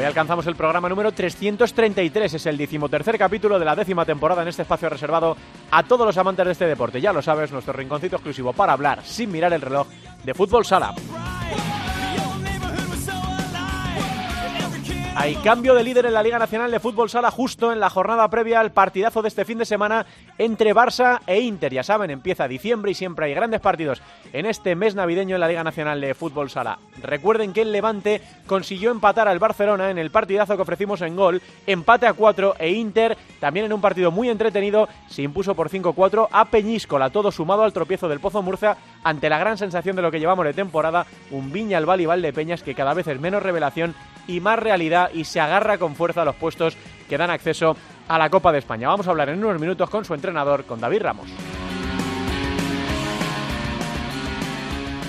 Hoy alcanzamos el programa número 333, es el decimotercer capítulo de la décima temporada en este espacio reservado a todos los amantes de este deporte. Ya lo sabes, nuestro rinconcito exclusivo para hablar sin mirar el reloj de fútbol sala. Hay cambio de líder en la Liga Nacional de Fútbol Sala justo en la jornada previa al partidazo de este fin de semana entre Barça e Inter. Ya saben, empieza diciembre y siempre hay grandes partidos en este mes navideño en la Liga Nacional de Fútbol Sala. Recuerden que el Levante consiguió empatar al Barcelona en el partidazo que ofrecimos en gol, empate a 4 e Inter, también en un partido muy entretenido, se impuso por 5-4 a Peñíscola, todo sumado al tropiezo del Pozo Murcia ante la gran sensación de lo que llevamos de temporada, un Viña al Val de Peñas que cada vez es menos revelación y más realidad y se agarra con fuerza a los puestos que dan acceso a la Copa de España. Vamos a hablar en unos minutos con su entrenador, con David Ramos.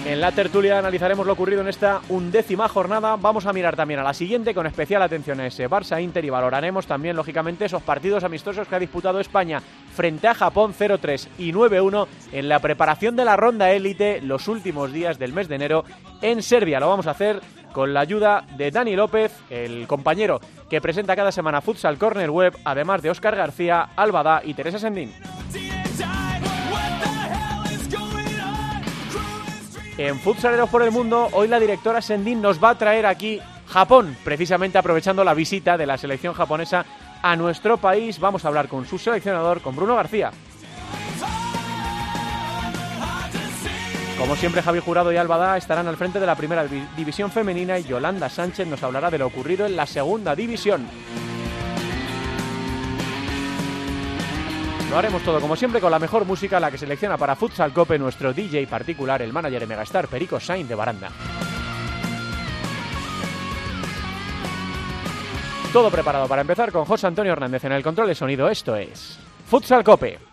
En la tertulia analizaremos lo ocurrido en esta undécima jornada. Vamos a mirar también a la siguiente con especial atención a ese Barça Inter y valoraremos también, lógicamente, esos partidos amistosos que ha disputado España frente a Japón 0-3 y 9-1 en la preparación de la ronda élite los últimos días del mes de enero en Serbia. Lo vamos a hacer con la ayuda de Dani López, el compañero que presenta cada semana Futsal Corner Web, además de Óscar García, Albada y Teresa Sendín. En Futsaleros por el Mundo, hoy la directora Sendín nos va a traer aquí Japón, precisamente aprovechando la visita de la selección japonesa a nuestro país. Vamos a hablar con su seleccionador, con Bruno García. Como siempre, Javi Jurado y Albada estarán al frente de la primera división femenina y Yolanda Sánchez nos hablará de lo ocurrido en la segunda división. Lo haremos todo como siempre con la mejor música, la que selecciona para Futsal Cope nuestro DJ particular, el manager de Megastar, Perico Sainz de Baranda. Todo preparado para empezar con José Antonio Hernández en el control de sonido. Esto es Futsal Cope.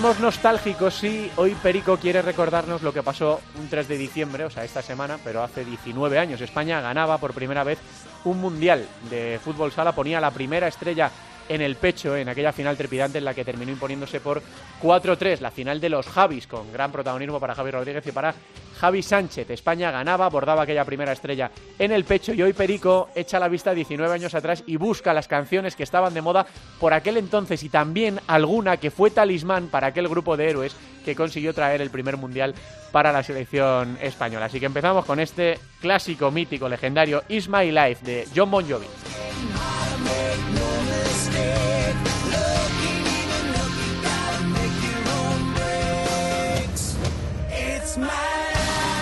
Ponemos nostálgicos y hoy Perico quiere recordarnos lo que pasó un 3 de diciembre, o sea, esta semana, pero hace 19 años. España ganaba por primera vez un mundial de fútbol sala, ponía la primera estrella en el pecho en aquella final trepidante en la que terminó imponiéndose por 4-3, la final de los Javis, con gran protagonismo para Javi Rodríguez y para Javi Sánchez. España ganaba, abordaba aquella primera estrella en el pecho y hoy Perico echa la vista 19 años atrás y busca las canciones que estaban de moda por aquel entonces y también alguna que fue talismán para aquel grupo de héroes que consiguió traer el primer mundial para la selección española. Así que empezamos con este clásico, mítico, legendario Is My Life de John Bon Jovi.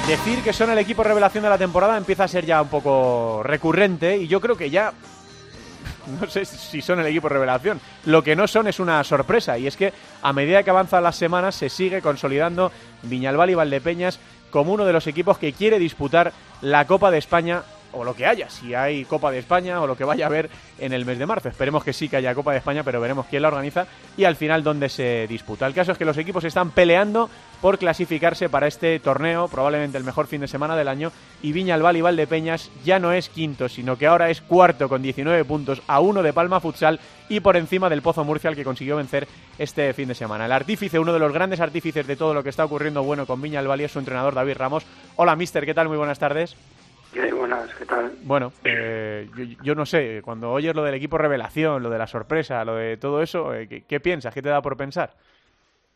Decir que son el equipo revelación de la temporada empieza a ser ya un poco recurrente y yo creo que ya no sé si son el equipo revelación. Lo que no son es una sorpresa y es que a medida que avanzan las semanas se sigue consolidando Viñalbal y Valdepeñas como uno de los equipos que quiere disputar la Copa de España o lo que haya, si hay Copa de España o lo que vaya a haber en el mes de marzo. Esperemos que sí que haya Copa de España, pero veremos quién la organiza y al final dónde se disputa. El caso es que los equipos están peleando por clasificarse para este torneo, probablemente el mejor fin de semana del año, y Viñalbal y Valdepeñas ya no es quinto, sino que ahora es cuarto con 19 puntos a uno de Palma Futsal y por encima del Pozo Murcia, al que consiguió vencer este fin de semana. El artífice, uno de los grandes artífices de todo lo que está ocurriendo bueno con Viñalbal y es su entrenador David Ramos. Hola, mister, ¿qué tal? Muy buenas tardes. Buenas, ¿qué tal? Bueno, eh, yo, no sé, cuando oyes lo del equipo revelación, lo de la sorpresa, lo de todo eso, eh, ¿qué, ¿qué, piensas? ¿Qué te da por pensar?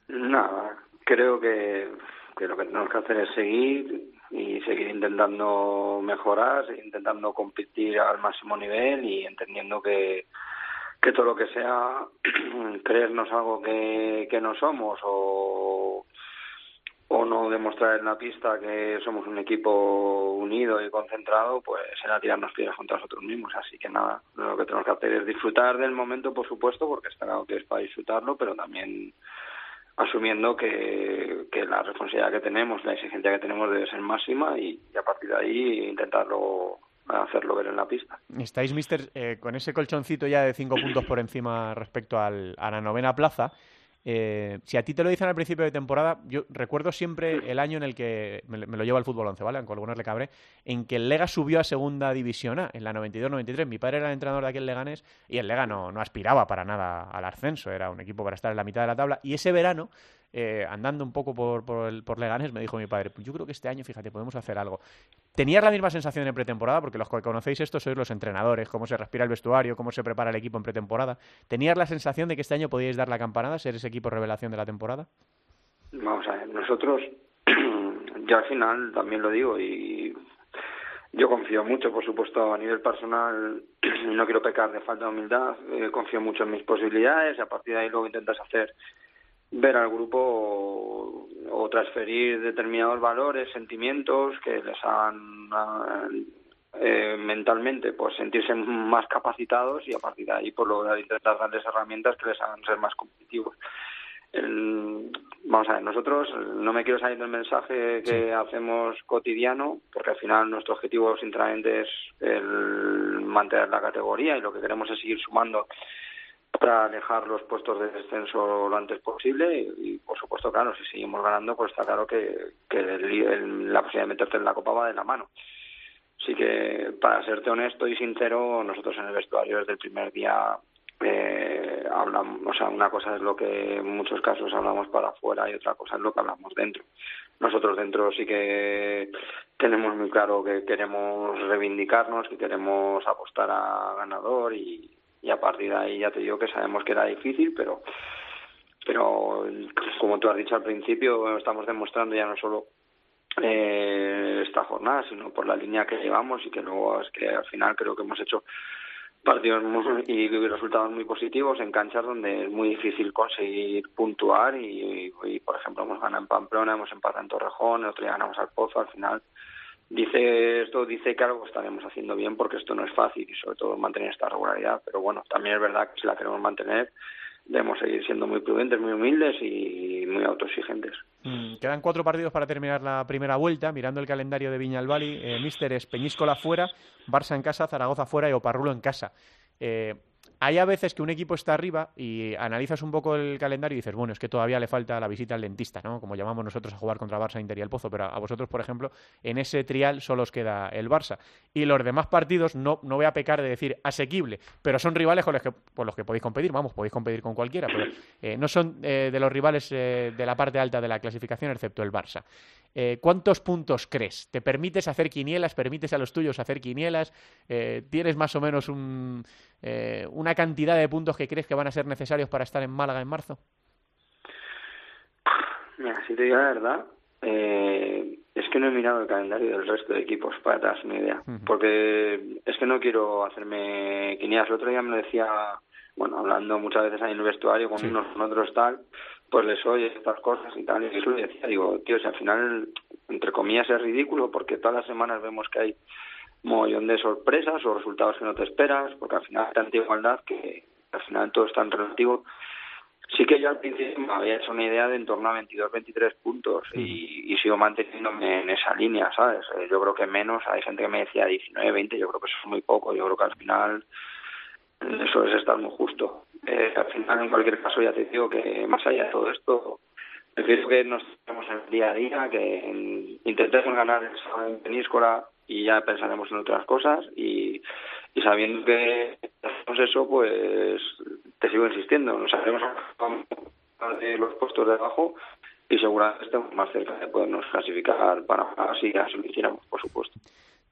Nada, creo que, que lo que tenemos que hacer es seguir y seguir intentando mejorar, intentando competir al máximo nivel y entendiendo que, que todo lo que sea creernos algo que, que no somos o, o no demostrar en la pista que somos un equipo unido y concentrado, pues será tirarnos piedras contra nosotros mismos. Así que nada, lo que tenemos que hacer es disfrutar del momento, por supuesto, porque está claro que es para disfrutarlo, pero también asumiendo que, que, la responsabilidad que tenemos, la exigencia que tenemos debe ser máxima y, a partir de ahí intentarlo hacerlo ver en la pista. Estáis, mister, eh, con ese colchoncito ya de cinco puntos por encima respecto al, a la novena plaza. Eh, si a ti te lo dicen al principio de temporada, yo recuerdo siempre el año en el que me, lo lleva el fútbol 11, ¿vale? Aunque algunos le cabré, en que el Lega subió a segunda división A, en la 92-93. Mi padre era el entrenador de aquel Leganés y el Lega no, no aspiraba para nada al ascenso, era un equipo para estar en la mitad de la tabla. Y ese verano eh, andando un poco por, por, el, por Leganés, me dijo mi padre, yo creo que este año, fíjate, podemos hacer algo. ¿Tenías la misma sensación en pretemporada? Porque los que conocéis esto sois los entrenadores, cómo se respira el vestuario, cómo se prepara el equipo en pretemporada. ¿Tenías la sensación de que este año podíais dar la campanada, ser ese equipo revelación de la temporada? Vamos a ver, nosotros, yo al final también lo digo y yo confío mucho, por supuesto, a nivel personal, no quiero pecar de falta de humildad, eh, confío mucho en mis posibilidades y a partir de ahí luego intentas hacer ver al grupo o, transferir determinados valores, sentimientos que les hagan eh, mentalmente pues sentirse más capacitados y a partir de ahí por pues, lograr intentar darles herramientas que les hagan ser más competitivos. vamos a ver, nosotros no me quiero salir del mensaje que hacemos cotidiano, porque al final nuestro objetivo sinceramente es el mantener la categoría y lo que queremos es seguir sumando para alejar los puestos de descenso lo antes posible y, por supuesto, claro, si seguimos ganando, pues está claro que, que la posibilidad de meterte en la Copa va de la mano. Así que, para serte honesto y sincero, nosotros en el vestuario desde el primer día eh, hablamos, o sea, una cosa es lo que en muchos casos hablamos para afuera y otra cosa es lo que hablamos dentro. Nosotros dentro sí que tenemos muy claro que queremos reivindicarnos, que queremos apostar a ganador y, y a partir de ahí ya te digo que sabemos que era difícil, pero pero como tú has dicho al principio, estamos demostrando ya no solo eh, esta jornada, sino por la línea que llevamos y que luego es que al final creo que hemos hecho partidos y resultados muy positivos en canchas donde es muy difícil conseguir puntuar y, por ejemplo hemos ganado en Pamplona, hemos empatado en Torrejón, el otro día ganamos al Pozo, al final dice esto dice que algo estaremos haciendo bien porque esto no es fácil y sobre todo mantener esta regularidad pero bueno también es verdad que si la queremos mantener debemos seguir siendo muy prudentes muy humildes y muy autoexigentes. Mm, quedan cuatro partidos para terminar la primera vuelta mirando el calendario de Viñalbali eh, Mister es Peñíscola fuera Barça en casa Zaragoza fuera y Oparrulo en casa. Eh, hay a veces que un equipo está arriba y analizas un poco el calendario y dices, bueno, es que todavía le falta la visita al dentista, ¿no? Como llamamos nosotros a jugar contra Barça, Inter y el Pozo, pero a vosotros, por ejemplo, en ese trial solo os queda el Barça. Y los demás partidos, no, no voy a pecar de decir asequible, pero son rivales con los que, por los que podéis competir, vamos, podéis competir con cualquiera, pero eh, no son eh, de los rivales eh, de la parte alta de la clasificación, excepto el Barça. ¿Cuántos puntos crees? ¿Te permites hacer quinielas? ¿Permites a los tuyos hacer quinielas? ¿Tienes más o menos un eh, una cantidad de puntos que crees que van a ser necesarios para estar en Málaga en marzo? Mira, si te digo la verdad, eh, es que no he mirado el calendario del resto de equipos para darse una idea, porque es que no quiero hacerme quinielas. El otro día me lo decía, bueno, hablando muchas veces ahí en el vestuario con unos, con otros tal, pues les oye estas cosas y tal, y eso le decía, digo, tío, si al final, entre comillas, es ridículo, porque todas las semanas vemos que hay mogollón de sorpresas o resultados que no te esperas, porque al final hay tanta igualdad que al final todo es tan relativo. sí que yo al principio había hecho una idea de en torno a 22, 23 puntos y, y, sigo manteniéndome en esa línea, ¿sabes? Eh, yo creo que menos, hay gente que me decía 19, 20, yo creo que eso es muy poco, yo creo que al final eso es estar muy justo. Eh, al final, en cualquier caso, ya te digo que más allá de todo esto, prefiero que nos estemos en el día a día, que intentemos ganar el en Peníscola y ya pensaremos en otras cosas y, y sabiendo que hacemos eso, pues te sigo insistiendo, nos haremos de los puestos de abajo y seguramente estemos más cerca de podernos clasificar para así así lo hiciéramos, por supuesto.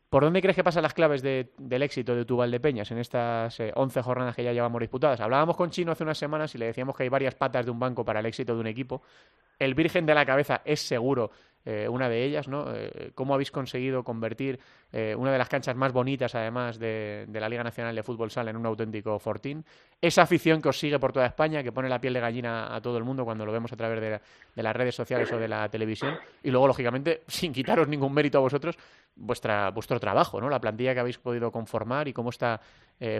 ¿Por dónde crees que pasan las claves del éxito de tu Valdepeñas en estas 11 eh, jornadas que ya llevamos disputadas? Hablábamos con Chino hace unas semanas y le decíamos que hay varias patas de un banco para el éxito de un equipo. El Virgen de la Cabeza es seguro eh, una de ellas, ¿no? Eh, ¿Cómo habéis conseguido convertir eh, una de las canchas más bonitas, además, de, la Liga Nacional de Fútbol Sala en un auténtico fortín? Esa afición que os sigue por toda España, que pone la piel de gallina a todo el mundo cuando lo vemos a través de, las redes sociales o de la televisión. Y luego, lógicamente, sin quitaros ningún mérito a vosotros, vuestra, vuestro trabajo, ¿no? La plantilla que habéis podido conformar y cómo está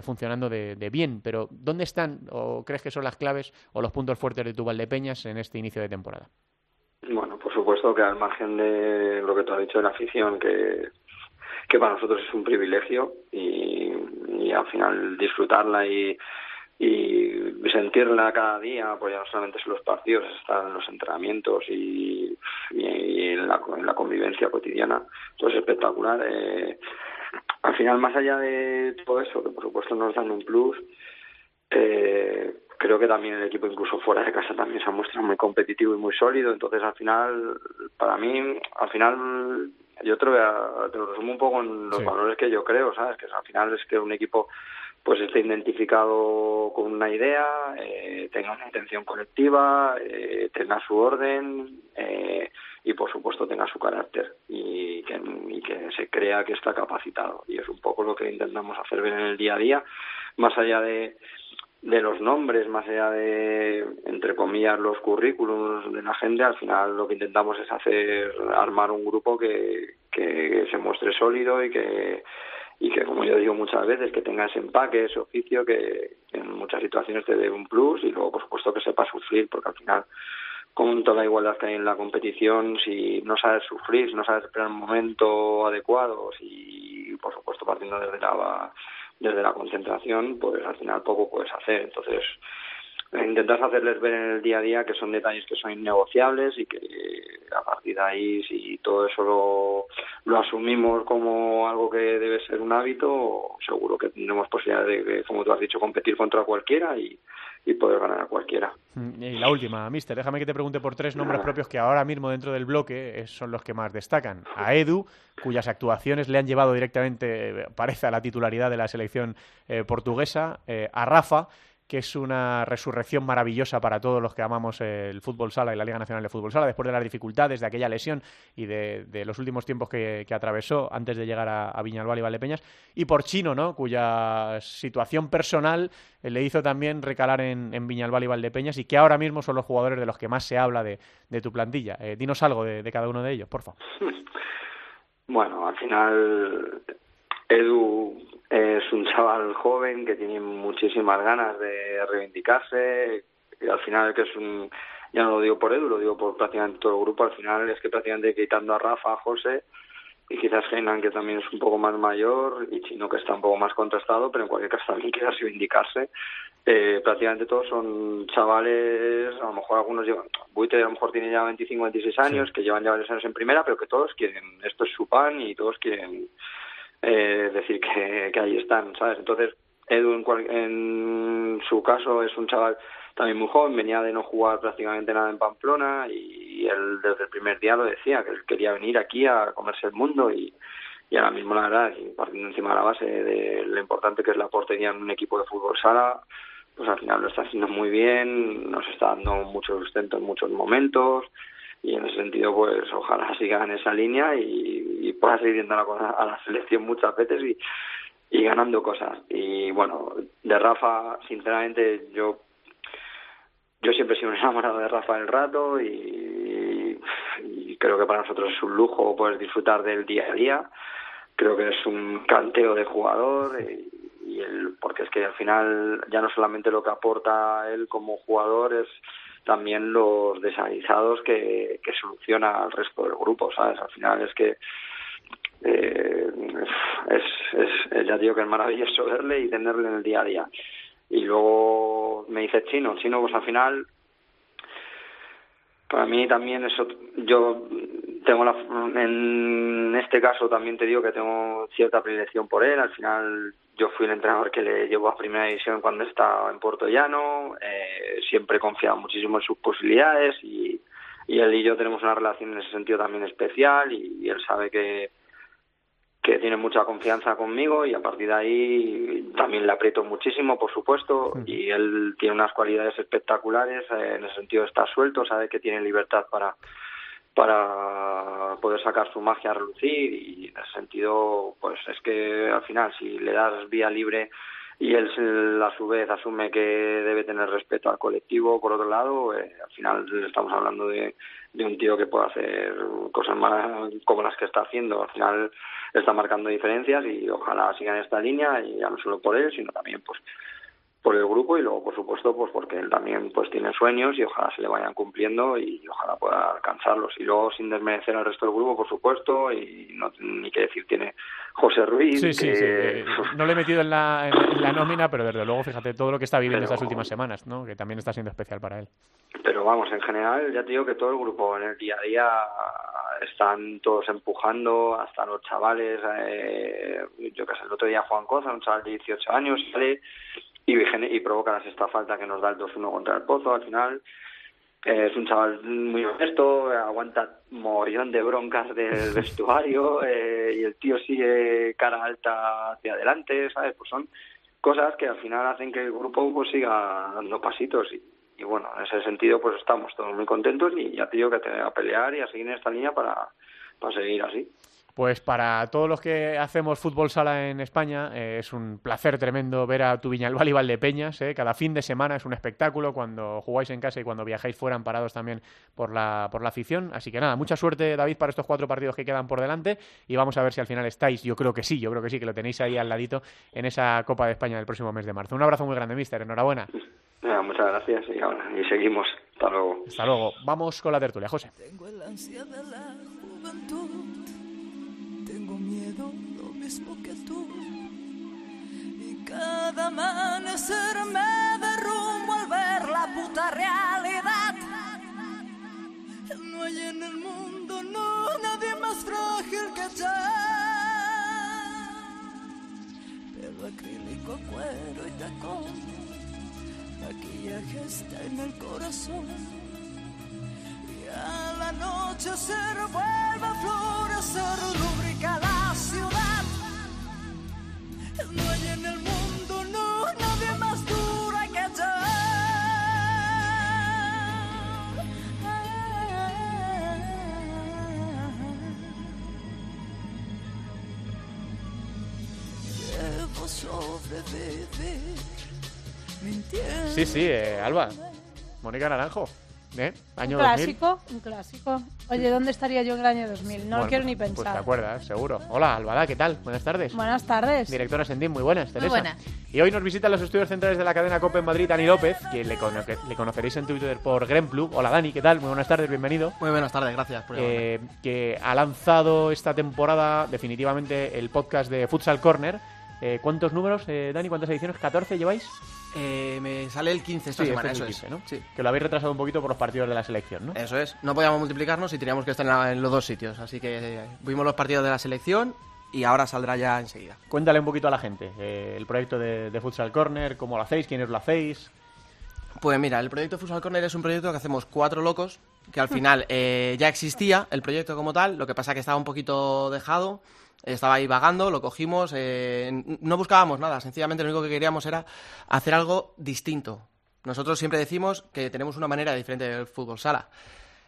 funcionando de, de, bien. Pero, ¿dónde están o crees que son las claves o los puntos fuertes de tu Valdepeñas en este inicio de temporada? Bueno, por supuesto que al margen de lo que tú has dicho de la afición, que, que para nosotros es un privilegio y, al final disfrutarla y, y sentirla cada día, pues ya no solamente son los partidos, están en los entrenamientos y, en, la, en, la, convivencia cotidiana, todo es espectacular. Eh, al final, más allá de todo eso, que por supuesto nos dan un plus, eh, creo que también el equipo incluso fuera de casa también se ha mostrado muy competitivo y muy sólido. Entonces al final para mí al final yo te lo, te lo resumo un poco en los valores que yo creo sabes que al final es que un equipo pues esté identificado con una idea eh, tenga una intención colectiva eh, tenga su orden eh, y por supuesto tenga su carácter y que, y que se crea que está capacitado. Y es un poco lo que intentamos hacer ver en el día a día. Más allá de de los nombres, más allá de, entre comillas, los currículums de la gente, al final lo que intentamos es hacer, armar un grupo que, que se muestre sólido y que, y que, como yo digo muchas veces, que tenga ese empaque, ese oficio que en muchas situaciones te dé un plus y luego, por supuesto, que sepa sufrir, porque al final, con toda la igualdad que hay en la competición, si no sabes sufrir, si no sabes esperar un momento adecuado y, por supuesto, partiendo desde la desde la concentración, pues al final poco puedes hacer. Entonces, intentas hacerles ver en el día a día que son detalles que son innegociables y que a partir de ahí, si todo eso lo, lo asumimos como algo que debe ser un hábito, seguro que tendremos posibilidad de, como tú has dicho, competir contra cualquiera y, y poder ganar a cualquiera. Mm, y la última, Mister, déjame que te pregunte por tres nombres propios que ahora mismo dentro del bloque son los que más destacan. A Edu, cuyas actuaciones le han llevado directamente, parece, a la titularidad de la selección eh, portuguesa. Eh, a Rafa, que es una resurrección maravillosa para todos los que amamos el fútbol sala y la Liga Nacional de Fútbol Sala, después de las dificultades de aquella lesión y de, los últimos tiempos que, atravesó antes de llegar a, Viñalbal y Valdepeñas, y por Chino, ¿no? cuya situación personal eh, le hizo también recalar en, Viñalbal y Valdepeñas y que ahora mismo son los jugadores de los que más se habla de, tu plantilla. Eh, dinos algo de, de, cada uno de ellos, por favor. Bueno, al final Edu es un chaval joven que tiene muchísimas ganas de reivindicarse y al final que es un ya no lo digo por Edu, lo digo por prácticamente todo el grupo, al final es que prácticamente quitando a Rafa, a José y quizás Heinan que también es un poco más mayor y Chino que está un poco más contrastado, pero en cualquier caso también quiere reivindicarse. Eh, prácticamente todos son chavales, a lo mejor algunos llevan, Buite a lo mejor tiene ya 25, 26 años, que llevan ya varios años en primera, pero que todos quieren, esto es su pan y todos quieren eh, decir que, que ahí están, ¿sabes? Entonces, Edu en, en su caso es un chaval también muy joven, venía de no jugar prácticamente nada en Pamplona y él desde el primer día lo decía, que él quería venir aquí a comerse el mundo y, y ahora mismo la verdad, partiendo encima de la base de lo importante que es la portería en un equipo de fútbol sala, pues al final lo está haciendo muy bien, nos está dando mucho sustento en muchos momentos, y en ese sentido pues ojalá siga en esa línea y, pueda seguir viendo a la, a la selección muchas veces y, y ganando cosas. Y bueno de Rafa sinceramente yo yo siempre he sido un enamorado de Rafa el rato y, creo que para nosotros es un lujo poder disfrutar del día a día. Creo que es un canteo de jugador y, el, porque es que al final ya no solamente lo que aporta él como jugador es también los desaguisados que, que soluciona al resto del grupo, ¿sabes? Al final es que eh, es, es, ya digo que es maravilloso verle y tenerle en el día a día. Y luego me dice Chino, Chino pues al final para mí también eso yo tengo la, en este caso también te digo que tengo cierta predilección por él al final yo fui el entrenador que le llevó a primera división cuando estaba en Puerto Llano eh, siempre he confiado muchísimo en sus posibilidades y, y él y yo tenemos una relación en ese sentido también especial y él sabe que que tiene mucha confianza conmigo y a partir de ahí también le aprieto muchísimo, por supuesto, y él tiene unas cualidades espectaculares, eh, en el sentido de estar suelto, sabe que tiene libertad para para poder sacar su magia a relucir y en ese sentido pues es que al final si le das vía libre y él a su vez asume que debe tener respeto al colectivo por otro lado eh, al final estamos hablando de, un tío que puede hacer cosas más como las que está haciendo. Al final está marcando diferencias y ojalá siga en esta línea y ya no solo por él, sino también pues por el grupo y luego por supuesto pues porque él también pues tiene sueños y ojalá se le vayan cumpliendo y ojalá pueda alcanzarlos y luego sin desmerecer al resto del grupo por supuesto y no ni que decir tiene José Ruiz sí, sí, sí. no le he metido en la, en la nómina pero desde luego fíjate todo lo que está viviendo estas últimas semanas ¿no? que también está siendo especial para él pero vamos en general ya te digo que todo el grupo en el día a día están todos empujando hasta los chavales eh, yo que sé el otro día Juan Coza un chaval de 18 años sale y, y sexta falta que nos da el 2-1 contra el Pozo al final. Eh, es un chaval muy honesto, aguanta mogollón de broncas del vestuario eh, y el tío sigue cara alta hacia adelante, ¿sabes? Pues son cosas que al final hacen que el grupo pues siga dando pasitos y, y bueno, en ese sentido pues estamos todos muy contentos y ya te digo que a pelear y a seguir en esta línea para, para seguir así. Pues para todos los que hacemos fútbol sala en España, eh, es un placer tremendo ver a tu Viñalbal y Valdepeñas. Eh. Cada fin de semana es un espectáculo cuando jugáis en casa y cuando viajáis fuera parados también por la, por la afición. Así que nada, mucha suerte David para estos cuatro partidos que quedan por delante y vamos a ver si al final estáis. Yo creo que sí, yo creo que sí, que lo tenéis ahí al ladito en esa Copa de España del próximo mes de marzo. Un abrazo muy grande, mister. Enhorabuena. muchas gracias y, y seguimos. Hasta luego. Hasta luego. Vamos con la tertulia, José. Cada amanecer me derrumbo al ver la puta realidad. No hay en el mundo, nadie más frágil que yo. Pelo acrílico, cuero y tacón. Maquillaje está en el corazón. La noche se vuelve a florecer, lubrica la ciudad. No hay en el mundo Sí, sí, eh, Alba. Mónica Naranjo. ¿Eh? Año un clásico, un clásico. Oye, ¿dónde estaría yo en el año 2000? No lo quiero ni pensar. Pues te acuerdas, seguro. Hola, Albada, ¿qué tal? Buenas tardes. Buenas tardes. Directora Sendín, muy buenas, Teresa. Muy buenas. Y hoy nos visitan los estudios centrales de la cadena COPE en Madrid, Dani López, que le, le conoceréis en Twitter por Gremplu. Hola, Dani, ¿qué tal? Muy buenas tardes, bienvenido. Muy buenas tardes, gracias por eh, Que ha lanzado esta temporada definitivamente el podcast de Futsal Corner. Eh, ¿Cuántos números, eh, Dani? ¿Cuántas ediciones? ¿14 lleváis? Eh, me sale el 15 esta semana, este eso es. ¿no? Sí. Que lo habéis retrasado un poquito por los partidos de la selección, ¿no? Eso es. No podíamos multiplicarnos y teníamos que estar en, los dos sitios. Así que vimos los partidos de la selección y ahora saldrá ya enseguida. Cuéntale un poquito a la gente eh, el proyecto de, de, Futsal Corner, cómo lo hacéis, quiénes lo hacéis. Pues mira, el proyecto Futsal Corner es un proyecto que hacemos cuatro locos, que al final eh, ya existía el proyecto como tal, lo que pasa que estaba un poquito dejado estaba ahí vagando, lo cogimos, eh, no buscábamos nada, sencillamente lo único que queríamos era hacer algo distinto. Nosotros siempre decimos que tenemos una manera diferente del fútbol sala.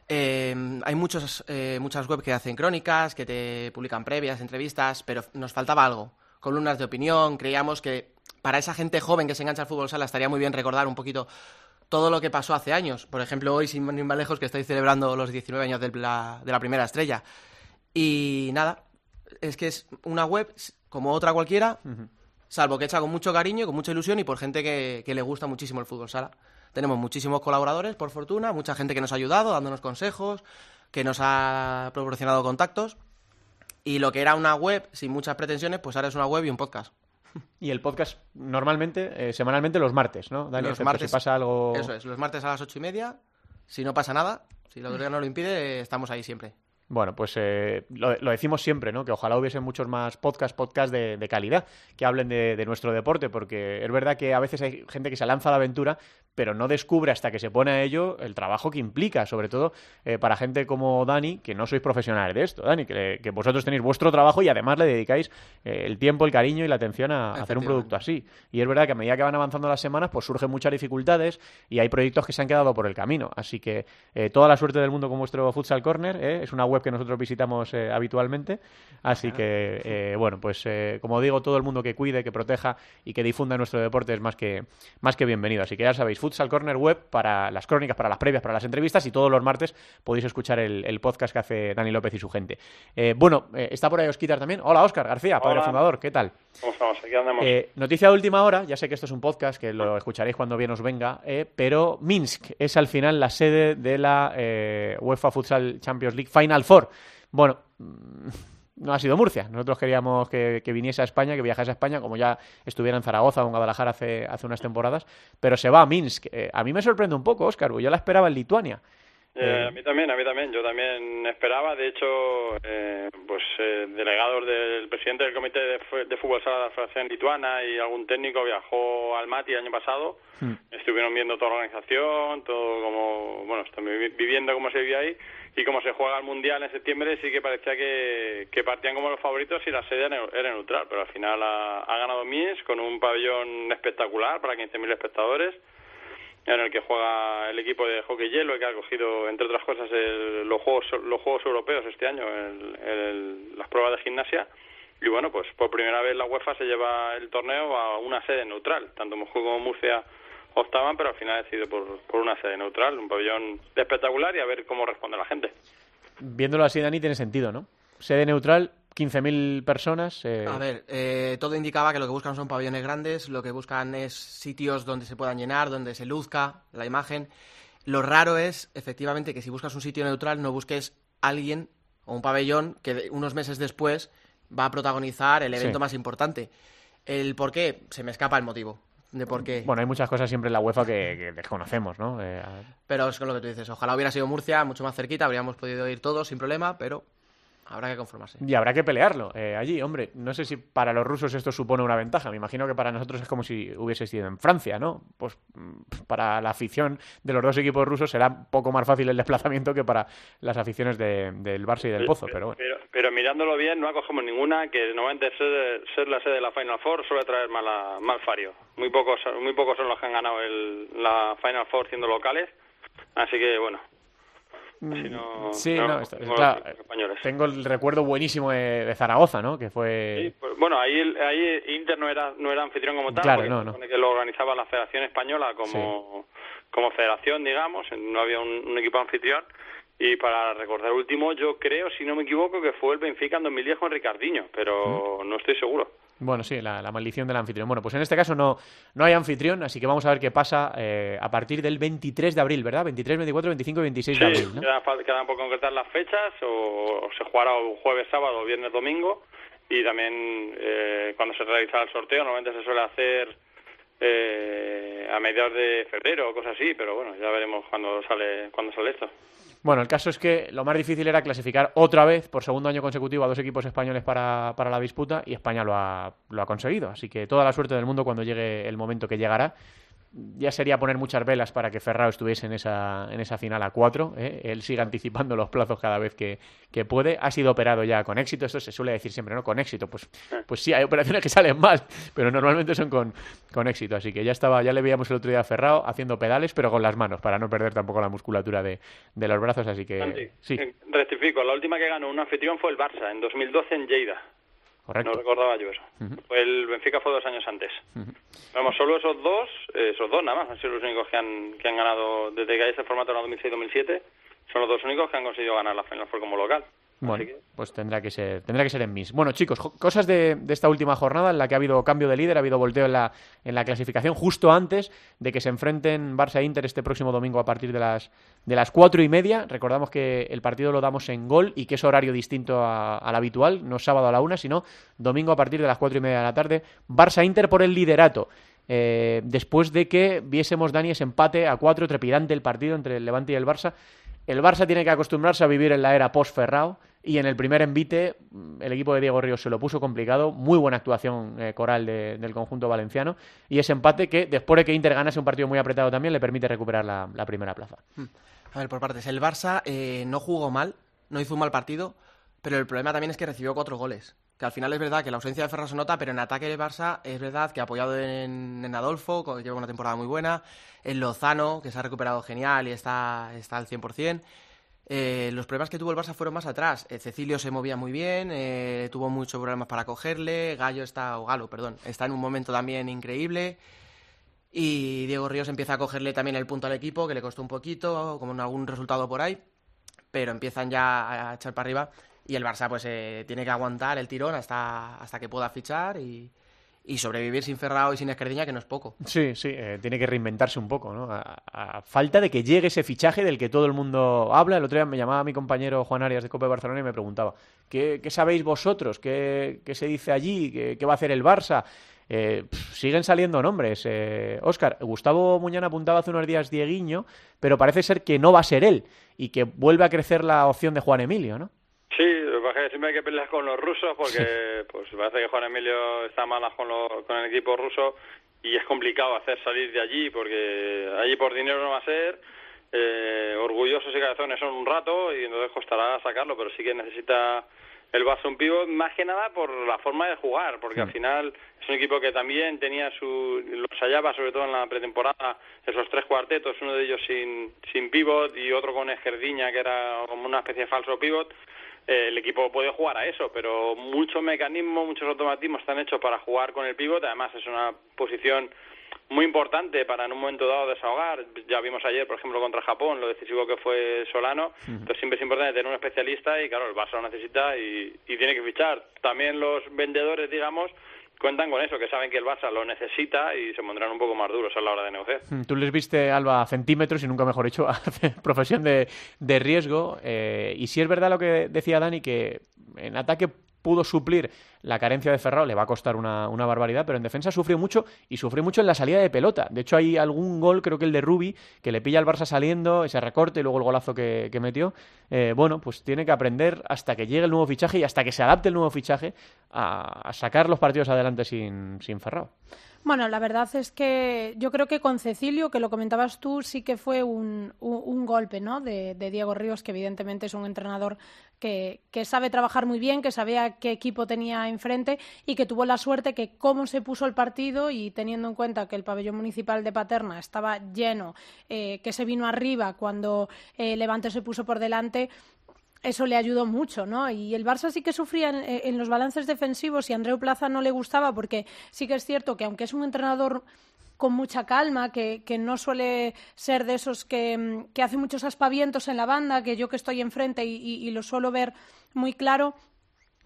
Eh, hay muchos, eh, muchas webs que hacen crónicas, que te publican previas, entrevistas, pero nos faltaba algo. Columnas de opinión, creíamos que para esa gente joven que se engancha al fútbol sala estaría muy bien recordar un poquito todo lo que pasó hace años. Por ejemplo, hoy, sin ir más lejos, que estoy celebrando los 19 años de la, de la primera estrella. Y nada, es que es una web como otra cualquiera, salvo que hecha con mucho cariño, con mucha ilusión y por gente que, que le gusta muchísimo el fútbol sala. Tenemos muchísimos colaboradores, por fortuna, mucha gente que nos ha ayudado, dándonos consejos, que nos ha proporcionado contactos. Y lo que era una web sin muchas pretensiones, pues ahora es una web y un podcast. Y el podcast normalmente, eh, semanalmente, los martes, ¿no? Dani, Los excepto martes- si pasa algo... Eso es, los martes a las ocho y media, si no pasa nada, si la autoridad no lo impide, estamos ahí siempre. Bueno, pues eh, lo, decimos siempre, ¿no? Que ojalá hubiese muchos más podcasts, podcasts de, de calidad que hablen de, de nuestro deporte, porque es verdad que a veces hay gente que se lanza a la aventura, pero no descubre hasta que se pone a ello el trabajo que implica, sobre todo eh, para gente como Dani, que no sois profesionales de esto, Dani, que, que vosotros tenéis vuestro trabajo y además le dedicáis eh, el tiempo, el cariño y la atención a, a hacer un producto así. Y es verdad que a medida que van avanzando las semanas, pues surgen muchas dificultades y hay proyectos que se han quedado por el camino. Así que eh, toda la suerte del mundo con vuestro Futsal Corner, ¿eh? es una web que nosotros visitamos habitualmente. Así que, bueno, pues eh, como digo, todo el mundo que cuide, que proteja y que difunda nuestro deporte es más que, más que bienvenido. Así que ya sabéis, Futsal Corner Web para las crónicas, para las previas, para las entrevistas y todos los martes podéis escuchar el, el podcast que hace Dani López y su gente. Eh, bueno, eh, está por ahí Osquitar también. Hola, Óscar García, padre Hola. fundador, ¿qué tal? ¿Cómo estamos? Aquí andamos. Eh, noticia de última hora, ya sé que esto es un podcast, que lo escucharéis cuando bien os venga, pero Minsk es al final la sede de la UEFA Futsal Champions League Final Four. Bueno, mm, no ha sido Murcia. Nosotros queríamos que, que viniese a España, que viajase a España, como ya estuviera en Zaragoza o en Guadalajara hace, hace unas temporadas, pero se va a Minsk. Eh, a mí me sorprende un poco, Óscar, porque yo la esperaba en Lituania. Eh, a mí también, a mí también. Yo también esperaba. De hecho, eh, pues eh, delegados del presidente del comité de, fútbol sala de la Federación Lituana y algún técnico viajó al Mati el año pasado. Hmm. Estuvieron viendo toda la organización, todo como, bueno, están viviendo cómo se vive ahí y cómo se juega el Mundial en septiembre sí que parecía que, partían como los favoritos y la sede era neu- era neutral, pero al final ha, ganado Minsk con un pabellón espectacular para 15.000 espectadores en el que juega el equipo de hockey hielo que ha cogido, entre otras cosas, el- los juegos los juegos europeos este año, el- las pruebas de gimnasia. Y bueno, pues por primera vez la UEFA se lleva el torneo a una sede neutral. Tanto Moscú como Murcia optaban, pero al final ha decidido por, por una sede neutral, un pabellón espectacular y a ver cómo responde la gente. Viéndolo así, Dani, tiene sentido, ¿no? Sede neutral, 15.000 personas. eh, A ver, eh, todo indicaba que lo que buscan son pabellones grandes, lo que buscan es sitios donde se puedan llenar, donde se luzca la imagen. Lo raro es, efectivamente, que si buscas un sitio neutral no busques alguien o un pabellón que unos meses después va a protagonizar el evento Sí. más importante. El por qué, se me escapa el motivo de por qué. Bueno, hay muchas cosas siempre en la UEFA que, que desconocemos, ¿no? Eh, Pero es con lo que tú dices, ojalá hubiera sido Murcia, mucho más cerquita, habríamos podido ir todos sin problema, pero habrá que conformarse. Y habrá que pelearlo eh, allí, hombre. No sé si para los rusos esto supone una ventaja. Me imagino que para nosotros es como si hubiese sido en Francia, ¿no? Pues mm, para la afición de los dos equipos rusos será un poco más fácil el desplazamiento que para las aficiones de- del Barça y del Pozo, pero bueno. Pero, pero mirándolo bien, no acogemos ninguna que normalmente ser, ser la sede de la Final Four suele traer mala, mal fario. Muy pocos, muy pocos son los que han ganado el, la Final Four siendo locales. Así que bueno. Si no, Mm, Sí, no, no, está- claro, tengo el recuerdo buenísimo de, de Zaragoza, ¿no? Que fue... Sí, pues, bueno, ahí, el- ahí Inter no era, no era anfitrión como tal, Claro, no, no. que lo organizaba la Federación Española como, como federación, digamos, no había un, un equipo anfitrión. Y para recordar último, yo creo, si no me equivoco, que fue el Benfica en 2010 con Ricardiño, pero no estoy seguro. Bueno, sí, la, la maldición del anfitrión. Bueno, pues en este caso no, no hay anfitrión, así que vamos a ver qué pasa eh, a partir del 23 de abril, ¿verdad? 23, 24, 25 y 26 de abril, ¿no? quedan, quedan por concretar las fechas, o, o se jugará o jueves, sábado, o viernes, domingo, y también eh, cuando se realiza el sorteo, normalmente se suele hacer eh, a mediados de febrero o cosas así, pero bueno, ya veremos cuando sale, cuando sale esto. Bueno, el caso es que lo más difícil era clasificar otra vez por segundo año consecutivo a dos equipos españoles para, para la disputa y España lo ha, lo ha conseguido. Así que toda la suerte del mundo cuando llegue el momento que llegará. Ya sería poner muchas velas para que Ferrao estuviese en esa, en esa final a cuatro. ¿eh? Él sigue anticipando los plazos cada vez que, que puede. Ha sido operado ya con éxito. Esto se suele decir siempre, ¿no? Con éxito. Pues, pues sí, hay operaciones que salen mal, pero normalmente son con, con éxito. Así que ya estaba, ya le veíamos el otro día a Ferrao haciendo pedales, pero con las manos, para no perder tampoco la musculatura de, de los brazos. Así que sí, eh, rectifico, la última que ganó un anfitrión fue el Barça, en 2012 en Lleida. Correcto. No recordaba yo eso. Fue el Benfica fue dos años antes. Vamos, solo esos dos, eh, esos dos nada más, han sido los únicos que han, que han ganado desde que hay ese formato en el 2006-2007. Son los dos únicos que han conseguido ganar la Final Four como local. Bueno, pues tendrá que ser, tendrá que ser en mis. Bueno, chicos, cosas de, esta última jornada en la que ha habido cambio de líder, ha habido volteo en la, en la clasificación justo antes de que se enfrenten Barça e Inter este próximo domingo a partir de las de las cuatro y media. Recordamos que el partido lo damos en gol y que es horario distinto al habitual, no sábado a la una, sino domingo a partir de las cuatro y media de la tarde. Barça e Inter por el liderato. Eh, después de que viésemos Dani ese empate a cuatro, trepidante el partido entre el Levante y el Barça. El Barça tiene que acostumbrarse a vivir en la era post-Ferrao y en el primer envite mm, el equipo de Diego Ríos se lo puso complicado. Muy buena actuación eh, coral del conjunto valenciano y ese empate que después de que Inter ganase un partido muy apretado también le permite recuperar la, primera plaza. Hmm. A ver, por partes. El Barça eh, no jugó mal, no hizo un mal partido, pero el problema también es que recibió cuatro goles que al final es verdad que la ausencia de Ferran se nota, pero en ataque de Barça es verdad que apoyado en, Adolfo, que lleva una temporada muy buena, en Lozano, que se ha recuperado genial y está, está al 100%. Eh, los problemas que tuvo el Barça fueron más atrás. Eh, Cecilio se movía muy bien, eh, tuvo muchos problemas para cogerle, Gallo está, o Galo, perdón, está en un momento también increíble. Y Diego Ríos empieza a cogerle también el punto al equipo, que le costó un poquito, como en algún resultado por ahí, pero empiezan ya a echar para arriba y el Barça pues eh, tiene que aguantar el tirón hasta, hasta que pueda fichar y, sobrevivir sin Ferrao y sin Esquerdiña, que no es poco. Sí, sí, eh, tiene que reinventarse un poco, ¿no? A, falta de que llegue ese fichaje del que todo el mundo habla. El otro día me llamaba mi compañero Juan Arias de Copa de Barcelona y me preguntaba, ¿qué, sabéis vosotros? ¿Qué, se dice allí? ¿Qué, va a hacer el Barça? Eh, siguen saliendo nombres. Óscar, Gustavo Muñana apuntaba hace unos días Dieguiño, pero parece ser que no va a ser él y que vuelve a crecer la opción de Juan Emilio, ¿no? Lo que siempre hay que pelear con los rusos porque pues parece que Juan Emilio está mal con, con el equipo ruso y es complicado hacer salir de allí porque allí por dinero no va a ser. Eh, orgullosos y cabezones son un rato y entonces costará sacarlo, pero sí que necesita el Barça un pívot más que nada por la forma de jugar, porque al final es un equipo que también tenía su los hallaba sobre todo en la pretemporada esos tres cuartetos, uno de ellos sin sin pívot y otro con Esquerdiña que era como una especie de falso pívot eh, el equipo puede jugar a eso, pero muchos mecanismos, muchos automatismos están hechos para jugar con el pívot. Además, es una posición muy importante para en un momento dado desahogar. Ya vimos ayer, por ejemplo, contra Japón, lo decisivo que fue Solano. Entonces siempre es importante tener un especialista y, claro, el Barça lo necesita y, y tiene que fichar. También los vendedores, digamos, cuentan con eso, que saben que el Barça lo necesita y se pondrán un poco más duros a la hora de negociar. Mm, tú les viste, Alba, a centímetros y nunca mejor dicho, a profesión de, de riesgo. Eh, y si es verdad lo que decía Dani, que en ataque pudo suplir la carencia de Ferrao, le va a costar una, una, barbaridad, pero en defensa sufrió mucho y sufrió mucho en la salida de pelota. De hecho, hay algún gol, creo que el de Rubi, que le pilla al Barça saliendo, ese recorte y luego el golazo que, metió. Eh, bueno, pues tiene que aprender hasta que llegue el nuevo fichaje y hasta que se adapte el nuevo fichaje a, sacar los partidos adelante sin, sin Ferrao. Bueno, la verdad es que yo creo que con Cecilio, que lo comentabas tú, sí que fue un, golpe ¿no? de, Diego Ríos, que evidentemente es un entrenador que, que, sabe trabajar muy bien, que sabía qué equipo tenía enfrente y que tuvo la suerte que cómo se puso el partido y teniendo en cuenta que el pabellón municipal de Paterna estaba lleno, eh, que se vino arriba cuando eh, Levante se puso por delante, eso le ayudó mucho, ¿no? Y el Barça sí que sufría en, los balances defensivos y a Andreu Plaza no le gustaba porque sí que es cierto que aunque es un entrenador con mucha calma, que, no suele ser de esos que, hace muchos aspavientos en la banda, que yo que estoy enfrente y lo suelo ver muy claro,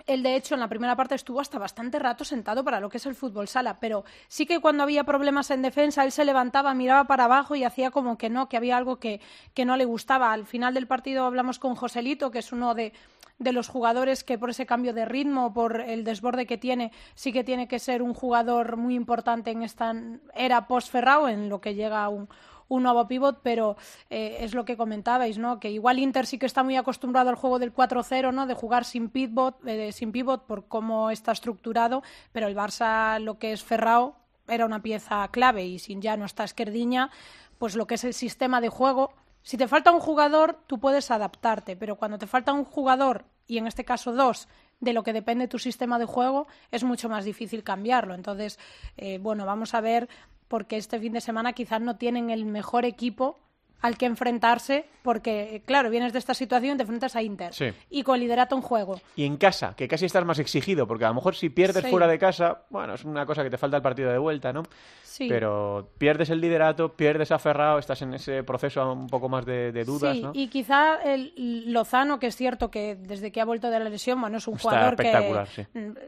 él, de hecho, en la primera parte estuvo hasta bastante rato sentado para lo que es el fútbol sala, pero sí que cuando había problemas en defensa, él se levantaba, miraba para abajo y hacía como que no, que había algo que, que no le gustaba. Al final del partido hablamos con Joselito, que es uno de, de los jugadores que por ese cambio de ritmo, por el desborde que tiene, sí que tiene que ser un jugador muy importante en esta era post-Ferrao, en lo que llega a un un nuevo pivot, pero eh, es lo que comentabais, ¿no? Que igual Inter sí que está muy acostumbrado al juego del 4-0, ¿no? De jugar sin pivot, eh, sin pivot por cómo está estructurado, pero el Barça, lo que es Ferrao, era una pieza clave y sin ya no está Esquerdiña, pues lo que es el sistema de juego. Si te falta un jugador, tú puedes adaptarte, pero cuando te falta un jugador, y en este caso dos, de lo que depende tu sistema de juego, es mucho más difícil cambiarlo. Entonces, eh, bueno, vamos a ver porque este fin de semana quizás no tienen el mejor equipo al que enfrentarse, porque, claro, vienes de esta situación, te enfrentas a Inter Sí. y con liderato en juego. Y en casa, que casi estás más exigido, porque a lo mejor si pierdes Sí. fuera de casa, bueno, es una cosa que te falta el partido de vuelta, ¿no? Sí. Pero pierdes el liderato, pierdes aferrado, estás en ese proceso un poco más de, de dudas, sí, ¿no? y quizá el Lozano, que es cierto que desde que ha vuelto de la lesión, bueno, es un Está jugador que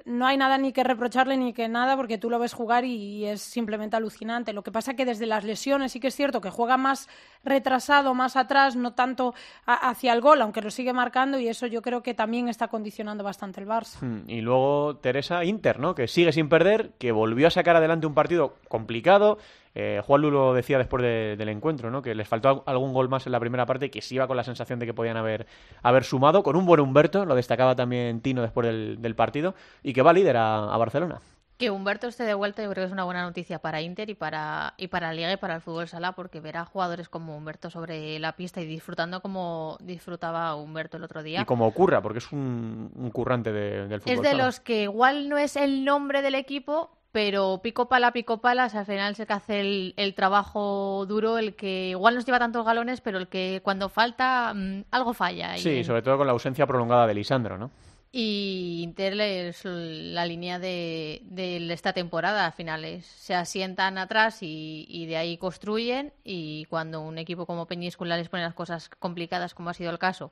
no hay nada ni que reprocharle ni que nada, porque tú lo ves jugar y, y es simplemente alucinante. Lo que pasa que desde las lesiones sí que es cierto que juega más retrasado, más atrás, no tanto a- hacia el gol, aunque lo sigue marcando, y eso yo creo que también está condicionando bastante el Barça. Mm, Y luego Teresa Inter, ¿no? Que sigue sin perder, que volvió a sacar adelante un partido complicado. Eh, Juan lo decía después de- del encuentro, ¿no? Que les faltó al- algún gol más en la primera parte que se iba con la sensación de que podían haber, haber sumado. Con un buen Humberto, lo destacaba también Tino después del, del partido, y que va líder a Barcelona. Que Humberto esté de vuelta yo creo que es una buena noticia para Inter y para, y para Liga y para el fútbol sala porque ver a jugadores como Humberto sobre la pista y disfrutando como disfrutaba Humberto el otro día. Y como ocurra, porque es un, un currante de- del fútbol. Es de sala. los que igual no es el nombre del equipo, pero pico pala, pico pala, o sea, al final es el que hace el, el trabajo duro, el que igual no se lleva tantos galones, pero el que cuando falta mm, algo falla. Y- Sí, sobre todo con la ausencia prolongada de Lisandro, ¿no? Y Inter es la línea de, de esta temporada. Al final es- se asientan atrás y, de ahí construyen. Y cuando un equipo como Peñíscola les pone las cosas complicadas, como ha sido el caso,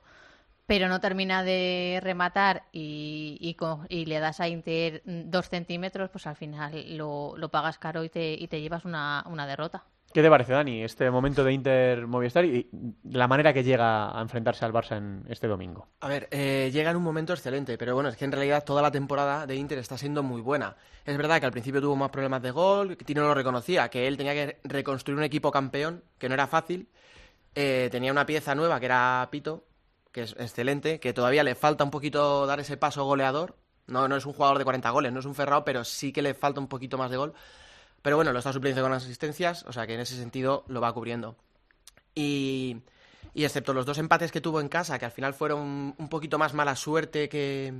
pero no termina de rematar y, y, y le das a Inter dos centímetros, pues al final lo, lo pagas caro y te, y te llevas una, una derrota. ¿Qué te parece, Dani, este momento de Inter Movistar y la manera que llega a enfrentarse al Barça en este domingo? A ver, eh, llega en un momento excelente, pero bueno, es que en realidad toda la temporada de Inter está siendo muy buena. Es verdad que al principio tuvo más problemas de gol, que Tino lo reconocía, que él tenía que reconstruir un equipo campeón, que no era fácil. Eh, tenía una pieza nueva que era Pito, que es excelente, que todavía le falta un poquito dar ese paso goleador. No, no es un jugador de 40 goles, no es un Ferrao, pero sí que le falta un poquito más de gol. Pero bueno, lo está supliendo con las asistencias, o sea que en ese sentido lo va cubriendo. Y, y excepto los dos empates que tuvo en casa, que al final fueron un poquito más mala suerte que,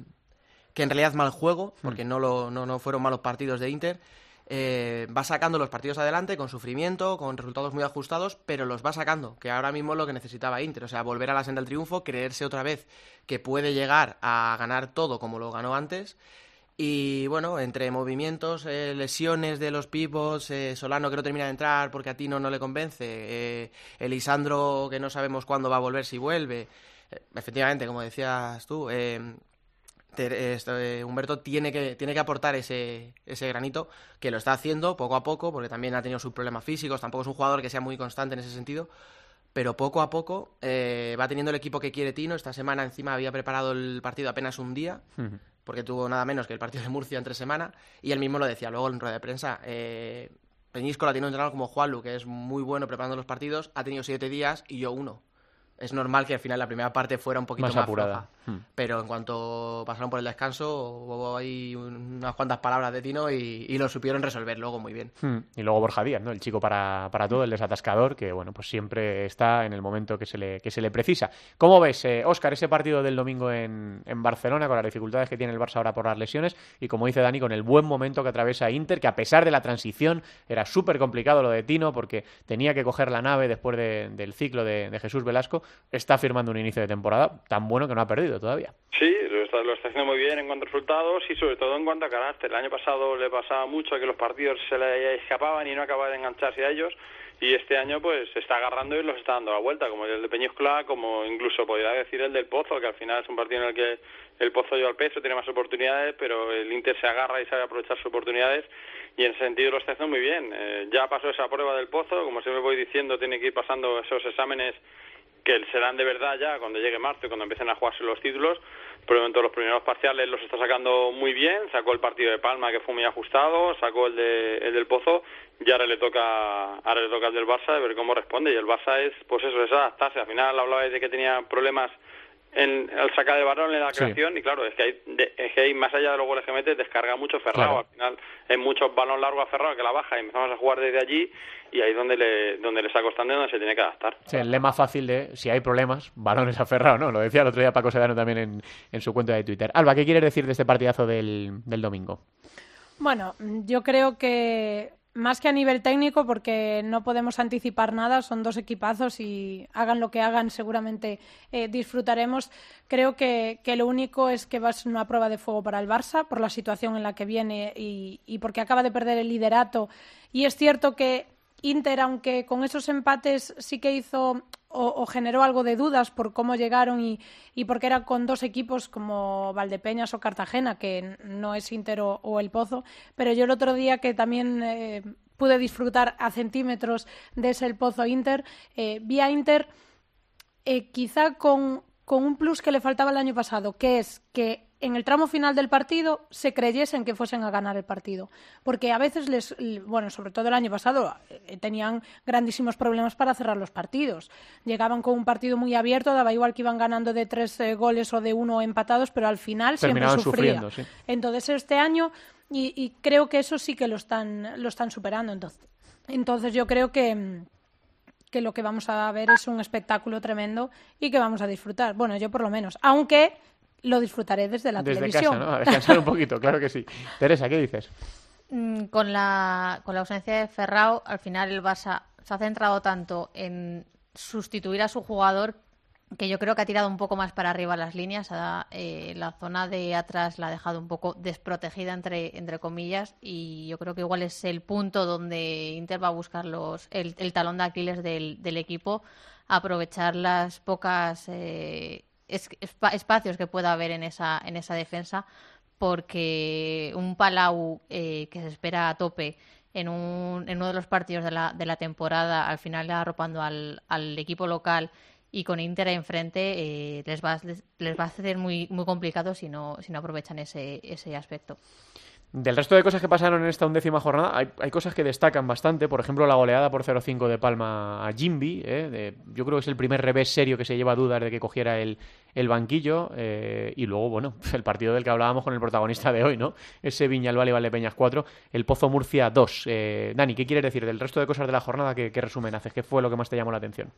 que en realidad mal juego, porque no, lo, no, no fueron malos partidos de Inter, eh, va sacando los partidos adelante con sufrimiento, con resultados muy ajustados, pero los va sacando, que ahora mismo es lo que necesitaba Inter, o sea, volver a la senda del triunfo, creerse otra vez que puede llegar a ganar todo como lo ganó antes. Y bueno, entre movimientos, eh, lesiones de los pivots, eh, Solano que no termina de entrar porque a Tino no le convence, eh, Elisandro que no sabemos cuándo va a volver, si vuelve. Eh, efectivamente, como decías tú, eh, eh, Humberto tiene que, tiene que aportar ese, ese granito, que lo está haciendo poco a poco, porque también ha tenido sus problemas físicos, tampoco es un jugador que sea muy constante en ese sentido, pero poco a poco eh, va teniendo el equipo que quiere Tino. Esta semana encima había preparado el partido apenas un día, porque tuvo nada menos que el partido de Murcia entre semana, y él mismo lo decía luego en rueda de prensa. Eh, Peñíscola tiene un entrenador como Juanlu, que es muy bueno preparando los partidos, ha tenido siete días y yo uno. Es normal que al final la primera parte fuera un poquito Más más, apurada. floja. Hmm. Pero en cuanto pasaron por el descanso, hubo ahí un- unas cuantas palabras de Tino y, y lo supieron resolver luego muy bien. Hmm. Y luego Borja Díaz, ¿no? El chico para, para todo, el desatascador, que bueno, pues siempre está en el momento que se le, que se le precisa. ¿Cómo ves, eh, Óscar, ese partido del domingo en, en Barcelona, con las dificultades que tiene el Barça ahora por las lesiones, y como dice Dani, con el buen momento que atraviesa Inter, que a pesar de la transición era súper complicado lo de Tino, porque tenía que coger la nave después de- del ciclo de, de Jesús Velasco, está firmando un inicio de temporada tan bueno que no ha perdido todavía. Sí, lo está, lo está haciendo muy bien en cuanto a resultados y sobre todo en cuanto a carácter. El año pasado le pasaba mucho que los partidos se le escapaban y no acababa de engancharse a ellos y este año pues se está agarrando y los está dando la vuelta, como el de Peñíscola, como incluso podría decir el del Pozo, que al final es un partido en el que el Pozo lleva el peso, tiene más oportunidades, pero el Inter se agarra y sabe aprovechar sus oportunidades y en ese sentido lo está haciendo muy bien. Eh, ya pasó esa prueba del Pozo, como siempre voy diciendo, tiene que ir pasando esos exámenes que serán de verdad ya cuando llegue marzo y cuando empiecen a jugarse los títulos. Por el momento los primeros parciales los está sacando muy bien, sacó el partido de Palma que fue muy ajustado, sacó el, de, el del Pozo y ahora le toca ahora le toca el del Barça de ver cómo responde y el Barça es pues eso, es adaptarse. Al final hablabais de que tenía problemas en, al sacar el balón en la Sí. creación y claro, es que, hay, de- es que hay, más allá de los goles que mete, descarga mucho Ferrao. Claro. Al final es mucho balón largo a Ferrao que la baja y empezamos a jugar desde allí y ahí es donde le, donde le está costando y donde se tiene que adaptar. Sí, el lema fácil de si hay problemas, balones aferrados, ¿no? Lo decía el otro día Paco Sedano también en, en su cuenta de Twitter. Alba, ¿qué quieres decir de este partidazo del, del domingo? Bueno, yo creo que más que a nivel técnico, porque no podemos anticipar nada, son dos equipazos y hagan lo que hagan, seguramente eh, disfrutaremos. Creo que, lo único es que va a ser una prueba de fuego para el Barça por la situación en la que viene y, y porque acaba de perder el liderato. Y es cierto que Inter, aunque con esos empates sí que hizo o, generó algo de dudas por cómo llegaron y, porque era con dos equipos como Valdepeñas o Cartagena, que no es Inter o, El Pozo, pero yo el otro día que también eh, pude disfrutar a centímetros de ese El Pozo Inter, eh, vi a Inter eh, quizá con un plus que le faltaba el año pasado, que es que en el tramo final del partido se creyesen que fuesen a ganar el partido. Porque a veces les, bueno, sobre todo el año pasado, eh, tenían grandísimos problemas para cerrar los partidos. Llegaban con un partido muy abierto, daba igual que iban ganando de tres eh, goles o de uno empatados, pero al final siempre sufría. Entonces este año, y, creo que eso sí que lo están, lo están superando. Entonces, entonces yo creo que que lo que vamos a ver es un espectáculo tremendo y que vamos a disfrutar. Bueno, yo por lo menos. Aunque lo disfrutaré desde la desde televisión. Casa, ¿no? A descansar un poquito, claro que sí. Teresa, ¿qué dices? Mm, con la, con la ausencia de Ferrao, al final el Barça se ha centrado tanto en sustituir a su jugador que yo creo que ha tirado un poco más para arriba las líneas. Eh, la zona de atrás la ha dejado un poco desprotegida, entre, entre comillas, y yo creo que igual es el punto donde Inter va a buscar los, el, talón de Aquiles del, del equipo, aprovechar las pocas eh, espacios que pueda haber en esa, en esa defensa, porque un Palau eh, que se espera a tope en, un, en uno de los partidos de la, de la temporada, al final arropando al, al equipo local y con Inter enfrente eh, les, va, les, va a hacer muy, muy complicado si no, si no aprovechan ese, ese aspecto. Del resto de cosas que pasaron en esta undécima jornada, hay, cosas que destacan bastante. Por ejemplo, la goleada por 0-5 de Palma a Jimby. ¿eh? yo creo que es el primer revés serio que se lleva a dudar de que cogiera el, el banquillo. Eh, y luego, bueno, el partido del que hablábamos con el protagonista de hoy, ¿no? Ese Viñalbal y Valdepeñas 4, el Pozo Murcia 2. Eh, Dani, ¿qué quieres decir del resto de cosas de la jornada? ¿Qué, qué resumen haces? ¿Qué fue lo que más te llamó la atención?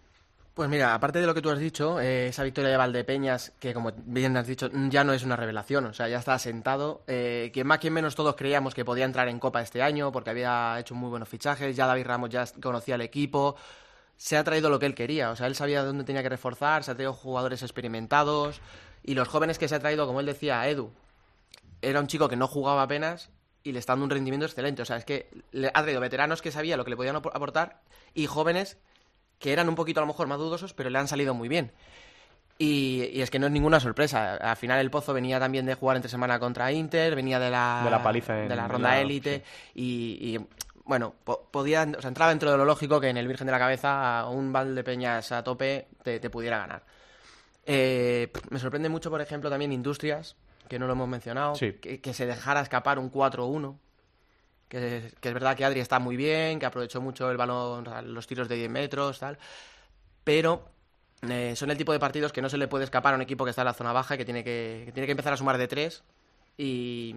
Pues mira, aparte de lo que tú has dicho, eh, esa victoria de Valdepeñas, que como bien has dicho, ya no es una revelación, o sea, ya está asentado. Eh, que más que menos todos creíamos que podía entrar en Copa este año, porque había hecho muy buenos fichajes, ya David Ramos ya conocía el equipo, se ha traído lo que él quería, o sea, él sabía dónde tenía que reforzar, se ha traído jugadores experimentados, y los jóvenes que se ha traído, como él decía, Edu, era un chico que no jugaba apenas y le está dando un rendimiento excelente, o sea, es que le ha traído veteranos que sabía lo que le podían aportar y jóvenes que eran un poquito a lo mejor más dudosos, pero le han salido muy bien. Y, es que no es ninguna sorpresa. Al final el Pozo venía también de jugar entre semana contra Inter, venía de la, de la paliza de la ronda élite y, bueno, podía, o sea, entraba dentro de lo lógico que en el Virgen de la Cabeza un Valdepeñas a tope te, pudiera ganar. Eh, me sorprende mucho, por ejemplo, también Industrias, que no lo hemos mencionado, que, que, se dejara escapar un 4-1 que, es verdad que Adri está muy bien, que aprovechó mucho el balón, los tiros de 10 metros, tal, pero eh, son el tipo de partidos que no se le puede escapar a un equipo que está en la zona baja y que tiene que, tiene que empezar a sumar de tres. Y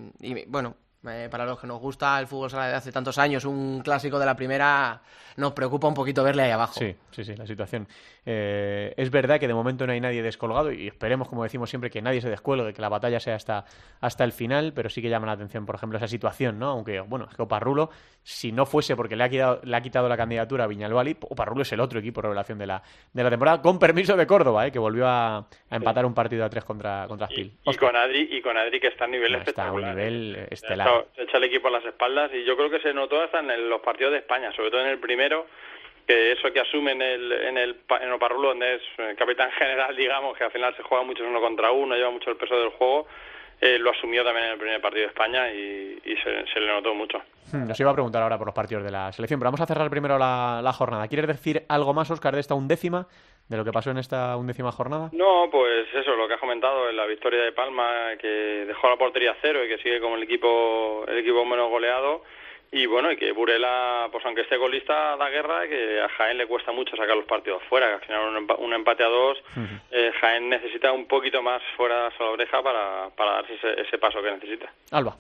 bueno, eh, para los que nos gusta el fútbol sala de hace tantos años, un clásico de la primera, nos preocupa un poquito verle ahí abajo. Sí, sí, sí, la situación. Eh, es verdad que de momento no hay nadie descolgado y esperemos, como decimos siempre, que nadie se descuelgue, que la batalla sea hasta, hasta el final, pero sí que llama la atención, por ejemplo, esa situación, ¿no? Aunque, bueno, es que Oparrulo, si no fuese porque le ha quitado, le ha quitado la candidatura a Viñalbali, Oparrulo es el otro equipo revelación de la, de la temporada, con permiso de Córdoba, ¿eh? que volvió a, empatar un partido a tres contra, contra Spil. Y, con Adri, y con Adri que está a nivel espectacular. Está a un nivel estelar se echa el equipo a las espaldas y yo creo que se notó hasta en los partidos de España, sobre todo en el primero, que eso que asume en el, en el en Oparrulo, donde es eh, capitán general, digamos, que al final se juega mucho uno contra uno, lleva mucho el peso del juego, eh, lo asumió también en el primer partido de España y, se, le notó mucho. Hmm, nos iba a preguntar ahora por los partidos de la selección, pero vamos a cerrar primero la, la jornada. ¿Quieres decir algo más, Oscar, de esta undécima? de lo que pasó en esta undécima jornada? No, pues eso, lo que has comentado, en la victoria de Palma, que dejó la portería cero y que sigue como el equipo, el equipo menos goleado. Y bueno, y que Burela, pues aunque esté golista, da guerra, que a Jaén le cuesta mucho sacar los partidos fuera, que al final un, empate a dos, eh, Jaén necesita un poquito más fuera de la oreja para, para darse ese, ese paso que necesita. Alba.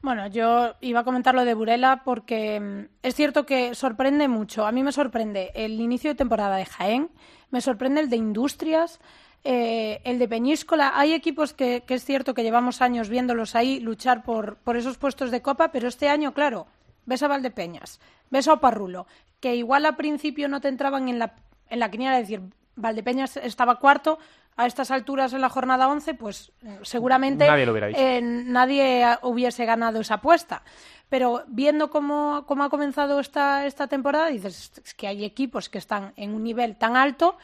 Bueno, yo iba a comentar lo de Burela porque mm, es cierto que sorprende mucho. A mí me sorprende el inicio de temporada de Jaén, me sorprende el de Industrias, eh, el de Peñíscola. Hay equipos que, es cierto que llevamos años viéndolos ahí luchar por, por esos puestos de copa, pero este año, claro, ves a Valdepeñas, ves a Oparrulo, que igual al principio no te entraban en la, en la quiniela, es decir, Valdepeñas estaba cuarto, a estas alturas en la jornada 11, pues seguramente Nadie lo hubiera eh, nadie hubiese ganado esa apuesta. Pero viendo cómo, cómo ha comenzado esta, esta temporada, dices es que hay equipos que están en un nivel tan alto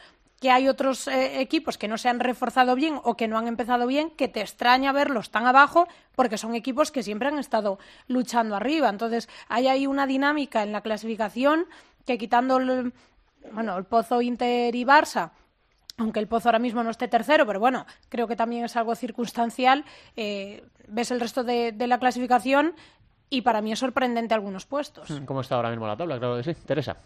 que hay otros eh, equipos que no se han reforzado bien o que no han empezado bien, que te extraña verlos tan abajo porque son equipos que siempre han estado luchando arriba. Entonces, hay ahí una dinámica en la clasificación que quitando el, bueno, el Pozo Inter y Barça, aunque el Pozo ahora mismo no esté tercero, pero bueno, creo que también es algo circunstancial. eh, ves el resto de, de la clasificación y para mí es sorprendente algunos puestos. ¿Cómo está ahora mismo la tabla? Claro que sí. Teresa.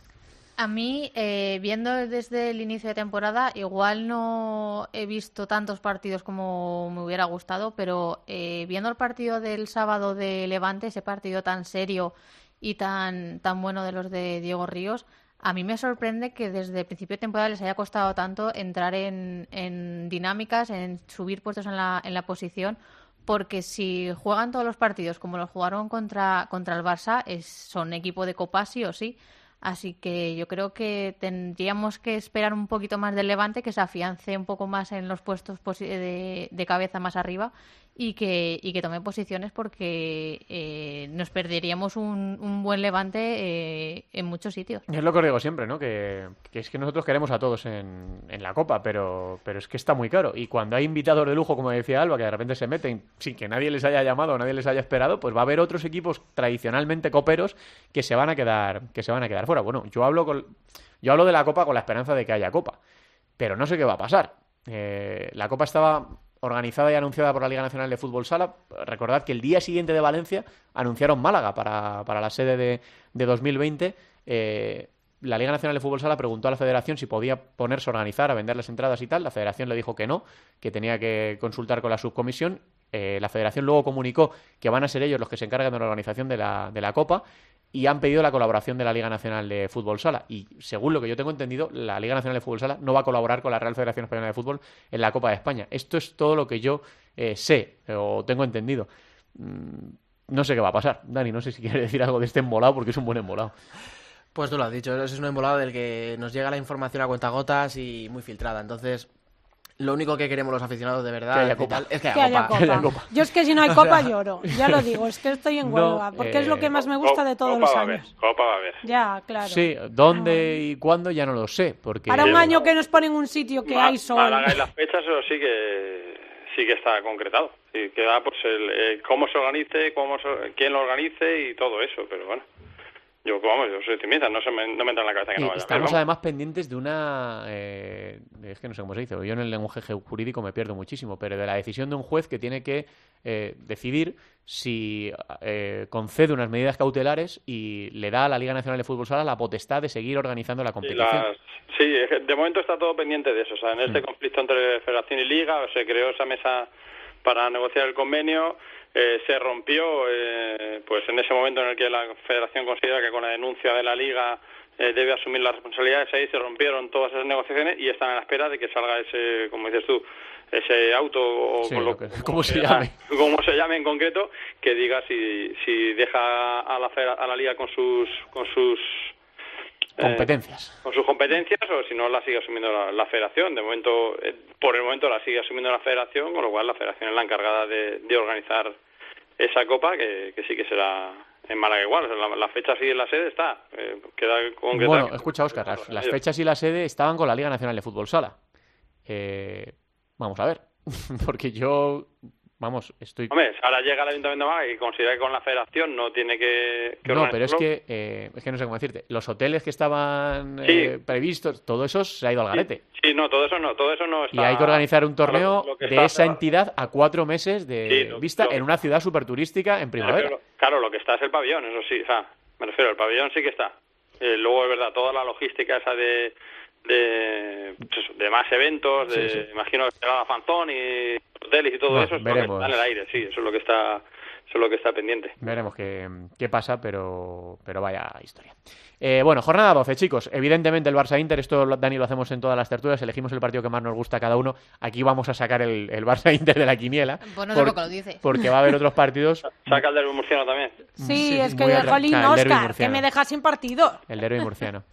A mí, eh, viendo desde el inicio de temporada, igual no he visto tantos partidos como me hubiera gustado, pero eh, viendo el partido del sábado de Levante, ese partido tan serio y tan, tan bueno de los de Diego Ríos, a mí me sorprende que desde el principio de temporada les haya costado tanto entrar en, en dinámicas, en subir puestos en la, en la posición, porque si juegan todos los partidos como los jugaron contra, contra el Barça, es, son equipo de Copa sí o sí. Así que yo creo que tendríamos que esperar un poquito más del Levante, que se afiance un poco más en los puestos de, de cabeza más arriba y que, y que tome posiciones porque eh, nos perderíamos un, un buen Levante eh, en muchos sitios. Es lo que os digo siempre, ¿no? Que, que es que nosotros queremos a todos en, en la Copa, pero, pero es que está muy caro. Y cuando hay invitados de lujo, como decía Alba, que de repente se meten sin que nadie les haya llamado o nadie les haya esperado, pues va a haber otros equipos tradicionalmente coperos que se van a quedar, que se van a quedar fuera. Bueno, yo hablo con, yo hablo de la Copa con la esperanza de que haya Copa, pero no sé qué va a pasar. Eh, la Copa estaba organizada y anunciada por la Liga Nacional de Fútbol Sala. Recordad que el día siguiente de Valencia anunciaron Málaga para, para la sede de, de 2020. Eh, la Liga Nacional de Fútbol Sala preguntó a la Federación si podía ponerse a organizar, a vender las entradas y tal. La Federación le dijo que no, que tenía que consultar con la subcomisión. Eh, la Federación luego comunicó que van a ser ellos los que se encargan de la organización de la, de la Copa y han pedido la colaboración de la Liga Nacional de Fútbol Sala. Y según lo que yo tengo entendido, la Liga Nacional de Fútbol Sala no va a colaborar con la Real Federación Española de Fútbol en la Copa de España. Esto es todo lo que yo eh, sé eh, o tengo entendido. Mm, no sé qué va a pasar. Dani, no sé si quiere decir algo de este embolado porque es un buen embolado. Pues tú lo has dicho, es un embolado del que nos llega la información a cuentagotas y muy filtrada. Entonces, lo único que queremos los aficionados de verdad Que haya copa. tal, es que haya Que haya copa. Que haya copa. copa. Yo es que si no hay copa lloro, ya lo digo, es que estoy en No, huelga, porque es lo eh, que más me gusta de todos Copa los va a haber, años. Copa va a haber. Ya, claro. Sí, dónde y cuándo ya no lo sé. Porque Para un año que nos ponen un sitio que Ma- hay sol. Málaga y las fechas, eso sí que sí que está concretado. Sí, queda pues el, eh, cómo se organice, cómo se- quién lo organice y todo eso, pero bueno. Yo, vamos, yo soy optimista, no, se me, no me entra en la cabeza que no vaya estamos además pendientes de una. eh, es que no sé cómo se dice, yo en el lenguaje jurídico me pierdo muchísimo, pero de la decisión de un juez que tiene que eh, decidir si eh, concede unas medidas cautelares y le da a la Liga Nacional de Fútbol Sala la potestad de seguir organizando la competición. las- sí, de momento está todo pendiente de eso. O sea, en Mm. este conflicto entre Federación y Liga se creó esa mesa para negociar el convenio. eh, se rompió, eh, pues en ese momento en el que la Federación considera que con la denuncia de la Liga eh, debe asumir las responsabilidades, ahí se rompieron todas esas negociaciones y están a la espera de que salga ese, como dices tú, ese auto o Sí, con lo que- como se llame. como se llame en concreto, que diga si, si deja a la, a la Liga con sus con sus eh, Competencias. con sus competencias o si no la sigue asumiendo la, la federación. De momento, eh, por el momento la sigue asumiendo la federación, con lo cual la federación es la encargada de, de organizar esa copa, que, que sí que será en Málaga igual. La, la fecha sigue en la sede, está. Eh, queda concretada Bueno, escucha, Oscar, las, las fechas y la sede estaban con la Liga Nacional de Fútbol Sala. Eh, vamos a ver, porque yo, vamos, estoy... Hombre, ahora llega el Ayuntamiento de Málaga y considera que con la federación no tiene que, que No, pero es que, eh, es que no sé cómo decirte. Los hoteles que estaban Sí. eh, previstos, todo eso se ha ido al garete. Sí, no, todo eso no, todo eso no Y está... hay que organizar un torneo Lo de esa cerrado- entidad a cuatro meses de Sí, lo- vista en una ciudad súper turística en primavera. Claro, claro, lo que está es el pabellón, eso sí, o sea, me refiero, el pabellón sí que está. Eh, luego, es verdad, toda la logística esa de de, pues de más eventos, de, Sí, sí. imagino que será fanzón y hoteles y todo Bueno, eso, es lo que veremos. está en el aire, sí, eso es lo que está eso es lo que está pendiente. Veremos qué, qué pasa, pero, pero vaya historia. Eh, bueno, jornada 12, chicos. Evidentemente el Barça-Inter, esto Dani lo hacemos en todas las tertulias, elegimos el partido que más nos gusta a cada uno. Aquí vamos a sacar el, el Barça-Inter de la quiniela. Pues no sé por lo dice. Porque va a haber otros partidos. Saca el del murciano también. Sí, Sí, es que, jolín, el derbi Oscar, que me dejas sin partido. El derbi murciano.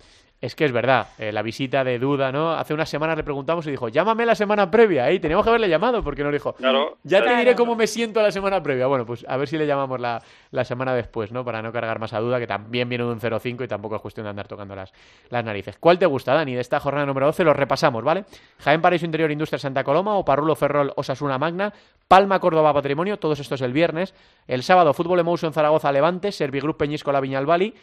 Es que es verdad, eh, la visita de Duda, ¿no? Hace unas semanas le preguntamos y dijo, llámame la semana previa, ¿eh? Teníamos que haberle llamado porque nos dijo, Claro. ya te diré cómo me siento la semana previa. Bueno, pues a ver si le llamamos la, la semana después, ¿no? Para no cargar más a Duda, que también viene de un 0-5 y tampoco es cuestión de andar tocando las, las narices. ¿Cuál te gusta, Dani? De esta jornada número 12 lo repasamos, ¿vale? Jaén Paraíso Interior Industria Santa Coloma, o Parrulo Ferrol Osasuna Magna, Palma Córdoba Patrimonio, todos estos el viernes. El sábado Fútbol Emotion Zaragoza Levante, Servigroup Peñíscola Viñalbali,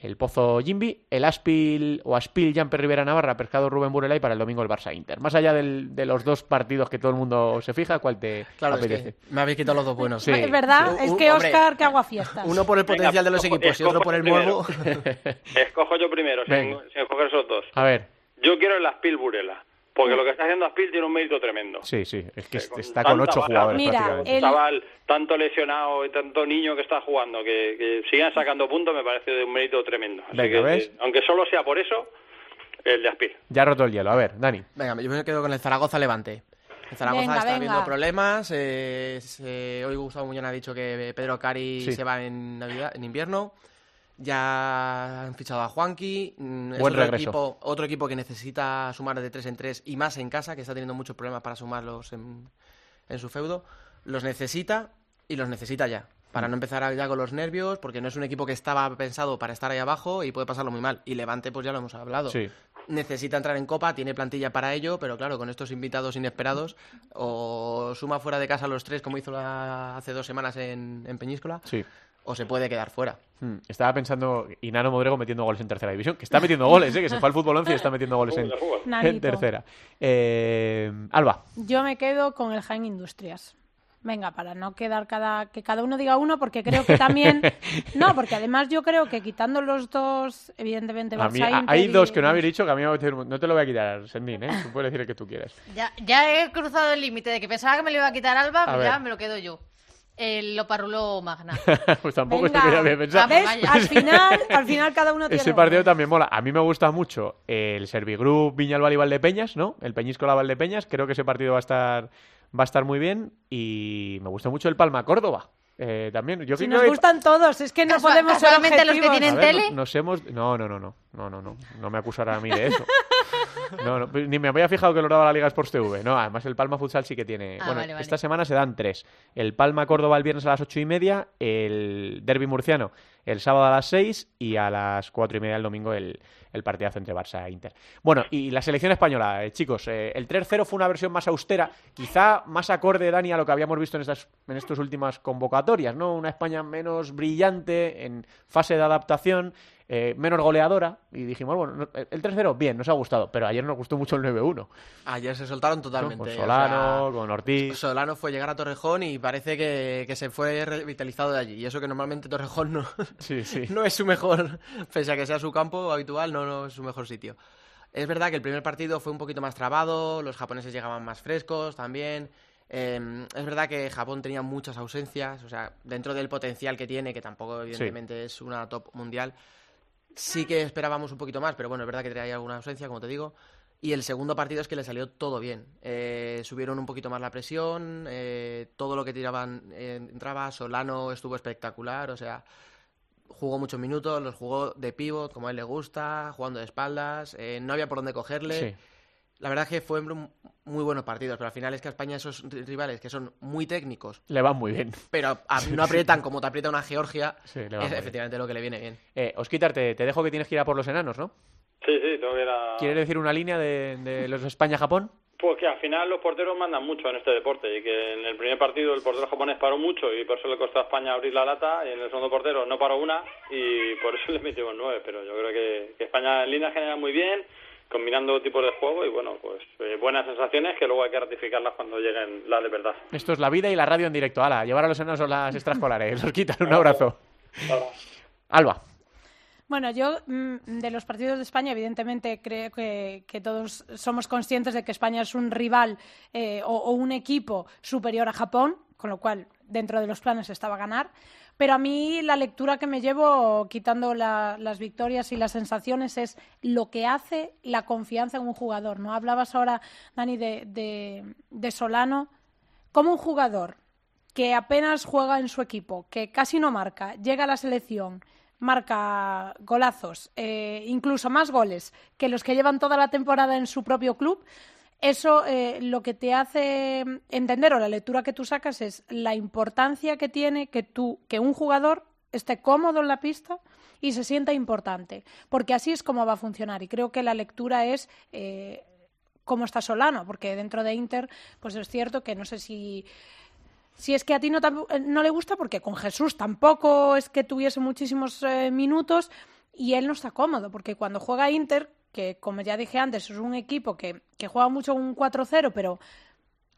el Pozo Jimbi, el Aspil o Aspil Jamper Rivera Navarra, Pescado Rubén Burela y para el domingo el Barça Inter. Más allá del- de los dos partidos que todo el mundo se fija, ¿cuál te Claro, es apetece? que me habéis quitado los dos buenos. Sí. Es verdad, es que Oscar que agua fiestas. Uno por el Venga, potencial de los escojo- equipos y otro por el morbo. Escojo yo primero, sin, sin escoger esos dos. A ver, Yo quiero el Aspil Burela, porque lo que está haciendo Aspil tiene un mérito tremendo. sí, sí, es que con está con ocho jugadores Mira, prácticamente. el- chaval tanto lesionado y tanto niño que está jugando, que, que sigan sacando puntos me parece de un mérito tremendo. Así Venga, que, ¿ves? eh, aunque solo sea por eso, el de Aspil. Ya ha roto el hielo. A ver, Dani. Venga, yo me quedo con el Zaragoza Levante. El Zaragoza Venga, está venga. viendo problemas. eh, se- hoy Gustavo Muñoz ha dicho que Pedro Cari Sí. se va en Navidad, en invierno. Ya han fichado a Juanqui. mm, es Buen otro regreso. equipo, otro equipo que necesita sumar de 3 en 3 y más en casa, que está teniendo muchos problemas para sumarlos en, en su feudo. Los necesita y los necesita ya. Para no empezar ya con los nervios, porque no es un equipo que estaba pensado para estar ahí abajo y puede pasarlo muy mal. Y Levante, pues ya lo hemos hablado Sí. necesita entrar en Copa, tiene plantilla para ello, pero claro, con estos invitados inesperados, o suma fuera de casa los tres, como hizo la- hace dos semanas en, en Peñíscola, Sí. O se puede quedar fuera. Hmm, Estaba pensando Inano Modrego metiendo goles en tercera división, que está metiendo goles, ¿eh? que se fue al fútbol 11 y está metiendo goles en, tercera. Eh, Alba, Yo me quedo con el Jaén Industrias. Venga, para no quedar cada que cada uno diga uno, porque creo que también no, porque además yo creo que quitando los dos, evidentemente a mí, hay y- dos que no habéis dicho que a mí me No te lo voy a quitar, Sendín, ¿eh? Tú puedes decir el que tú quieras. Ya, ya he cruzado el límite de que pensaba que me lo iba a quitar Alba, A ver. ya me lo quedo yo. El Loparrulo Magna. pues tampoco Venga, es que había pensado. ¿ves? Al final, al final cada uno tiene Ese partido también mola. A mí me gusta mucho el Servigroup Viñalbal y Valdepeñas, ¿no? El Peñíscola Valdepeñas. Creo que ese partido va a estar va a estar muy bien y me gusta mucho el Palma Córdoba. Eh, también yo Si nos que gustan todos, es que no Casual- podemos ser casualmente los que tienen ver, tele? no- Nos hemos... No, no, no, no. No, no, no. No me acusará a mí de eso. No, no, Ni me había fijado que lo daba la Liga Sports TV. No, además el Palma Futsal sí que tiene... Ah, bueno, vale, vale. esta semana se dan tres. El Palma Córdoba el viernes a las ocho y media, el Derby Murciano el sábado a las seis y a las cuatro y media el domingo el, el partidazo entre Barça e Inter. Bueno, y la selección española, eh, chicos, eh, el 3-0 fue una versión más austera, quizá más acorde, Dani, a lo que habíamos visto en estas en estas últimas convocatorias, ¿no? Una España menos brillante, en fase de adaptación, eh, menos goleadora, y dijimos, bueno, no- el 3-0, bien, nos ha gustado, pero ayer nos gustó mucho el 9-1, Ayer se soltaron ¿no? totalmente. Con o Solano, sea, con Ortiz. Solano fue llegar a Torrejón y parece que, que se fue revitalizado de allí. Y eso que normalmente Torrejón no, Sí, sí. no es su mejor, pese a que sea su campo habitual, no, no es su mejor sitio. Es verdad que el primer partido fue un poquito más trabado, los japoneses llegaban más frescos también. Eh, es verdad que Japón tenía muchas ausencias, o sea, dentro del potencial que tiene, que tampoco evidentemente es una top mundial, sí que esperábamos un poquito más, pero bueno, es verdad que traía alguna ausencia, como te digo. Y el segundo partido es que le salió todo bien. Eh, subieron un poquito más la presión, eh, todo lo que tiraban eh, entraba, Solano estuvo espectacular, o sea, jugó muchos minutos, los jugó de pivot, como a él le gusta, jugando de espaldas, eh, no había por dónde cogerle. Sí. La verdad es que fue un- muy buenos partidos, pero al final es que a España esos ri- rivales que son muy técnicos, Le van muy bien. pero a- no aprietan como te aprieta una Georgia, Sí, le es bien. efectivamente lo que le viene bien. Eh, Osquitar, te, te dejo que tienes que ir a por los enanos, ¿no? Sí, sí, tengo que ir a... ¿Quieres decir una línea de, de los España-Japón? Pues que al final los porteros mandan mucho en este deporte y que en el primer partido el portero japonés paró mucho y por eso le costó a España abrir la lata y en el segundo portero no paró una y por eso le metimos nueve, pero yo creo que, que España en línea genera muy bien, combinando tipos de juego y bueno, pues eh, buenas sensaciones que luego hay que ratificarlas cuando lleguen las de verdad. Esto es la vida y la radio en directo. Ala, llevar a los enanos a las extraescolares. Los quitan, un abrazo. Alba. Bueno, yo mm, de los partidos de España, evidentemente creo que, que todos somos conscientes de que España es un rival eh, o, o un equipo superior a Japón, con lo cual dentro de los planes estaba ganar. Pero a mí la lectura que me llevo, quitando las victorias y las sensaciones, es lo que hace la confianza en un jugador. ¿no? Hablabas ahora, Dani, de, de, Solano. Como un jugador que apenas juega en su equipo, que casi no marca, llega a la selección, marca golazos, eh, incluso más goles que los que llevan toda la temporada en su propio club, eso eh, lo que te hace entender o la lectura que tú sacas es la importancia que tiene que tú, que un jugador esté cómodo en la pista y se sienta importante, porque así es como va a funcionar. Y creo que la lectura es eh, cómo está Solano, porque dentro de Inter, pues es cierto que no sé si si es que a ti no, eh, no le gusta, porque con Jesús tampoco es que tuviese muchísimos minutos y él no está cómodo, porque cuando juega Inter, que como ya dije antes, es un equipo que, que juega mucho un 4-0, pero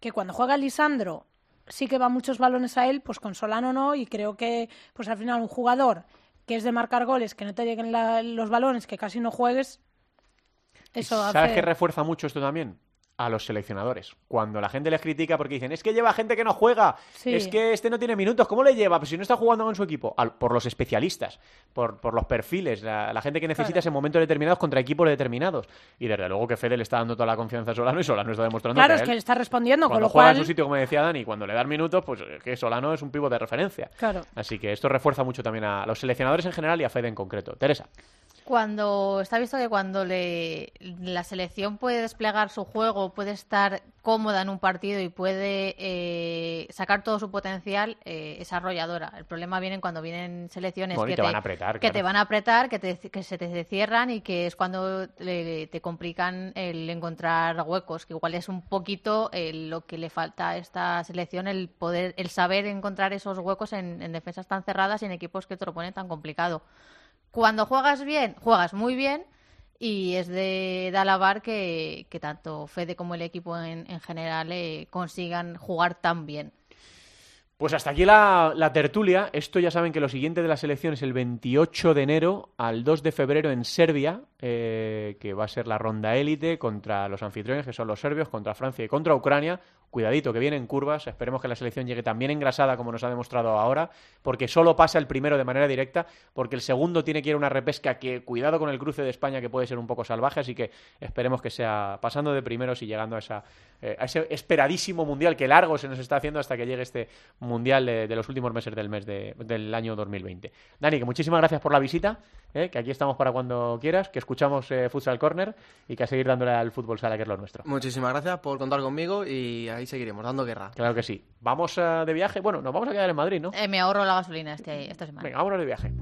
que cuando juega Lisandro sí que va muchos balones a él, pues con Solano no, y creo que pues al final un jugador que es de marcar goles, que no te lleguen los balones, que casi no juegues, eso ¿Sabes qué refuerza mucho esto también? A los seleccionadores. Cuando la gente les critica porque dicen, es que lleva gente que no juega, es que este no tiene minutos, ¿cómo le lleva? Pues si no está jugando con su equipo. por los especialistas, por, por los perfiles, la, gente que necesita en momentos determinados contra equipos determinados. Y desde luego que Fede le está dando toda la confianza a Solano y Solano está demostrando claro, que es que le está respondiendo, cuando con lo juega cual... en su sitio, como decía Dani, cuando le dan minutos, pues que Solano es un pivo de referencia. Claro. Así que esto refuerza mucho también a los seleccionadores en general y a Fede en concreto. Teresa. Cuando está visto que cuando le, la selección puede desplegar su juego, puede estar cómoda en un partido y puede eh, sacar todo su potencial, eh, es arrolladora. El problema viene cuando vienen selecciones que, te, van a apretar, que te van a apretar, que, que se te cierran y que es cuando te complican el encontrar huecos, que igual es un poquito eh, lo que le falta a esta selección, el poder, el saber encontrar esos huecos en, en defensas tan cerradas y en equipos que te lo ponen tan complicado. Cuando juegas bien, juegas muy bien y es de, alabar que, tanto Fede como el equipo en, general eh, consigan jugar tan bien. Pues hasta aquí la, tertulia. Esto ya saben que lo siguiente de la selección es el 28 de enero al 2 de febrero en Serbia, eh, que va a ser la ronda élite contra los anfitriones, que son los serbios, contra Francia y contra Ucrania. Cuidadito, que vienen curvas. Esperemos que la selección llegue también engrasada, como nos ha demostrado ahora, porque solo pasa el primero de manera directa, porque el segundo tiene que ir a una repesca que, cuidado con el cruce de España, que puede ser un poco salvaje. Así que esperemos que sea pasando de primeros y llegando a, esa, eh, a ese esperadísimo mundial que largo se nos está haciendo hasta que llegue este mundial de, los últimos meses del mes del año 2020. Dani, que muchísimas gracias por la visita, eh, que aquí estamos para cuando quieras, que escuchamos eh, Futsal Corner y que a seguir dándole al fútbol sala, que es lo nuestro. Muchísimas gracias por contar conmigo y ahí seguiremos, dando guerra. Claro que sí. Vamos eh, de viaje, bueno, nos vamos a quedar en Madrid, ¿no? me ahorro la gasolina este, esta semana. Venga, vámonos de viaje.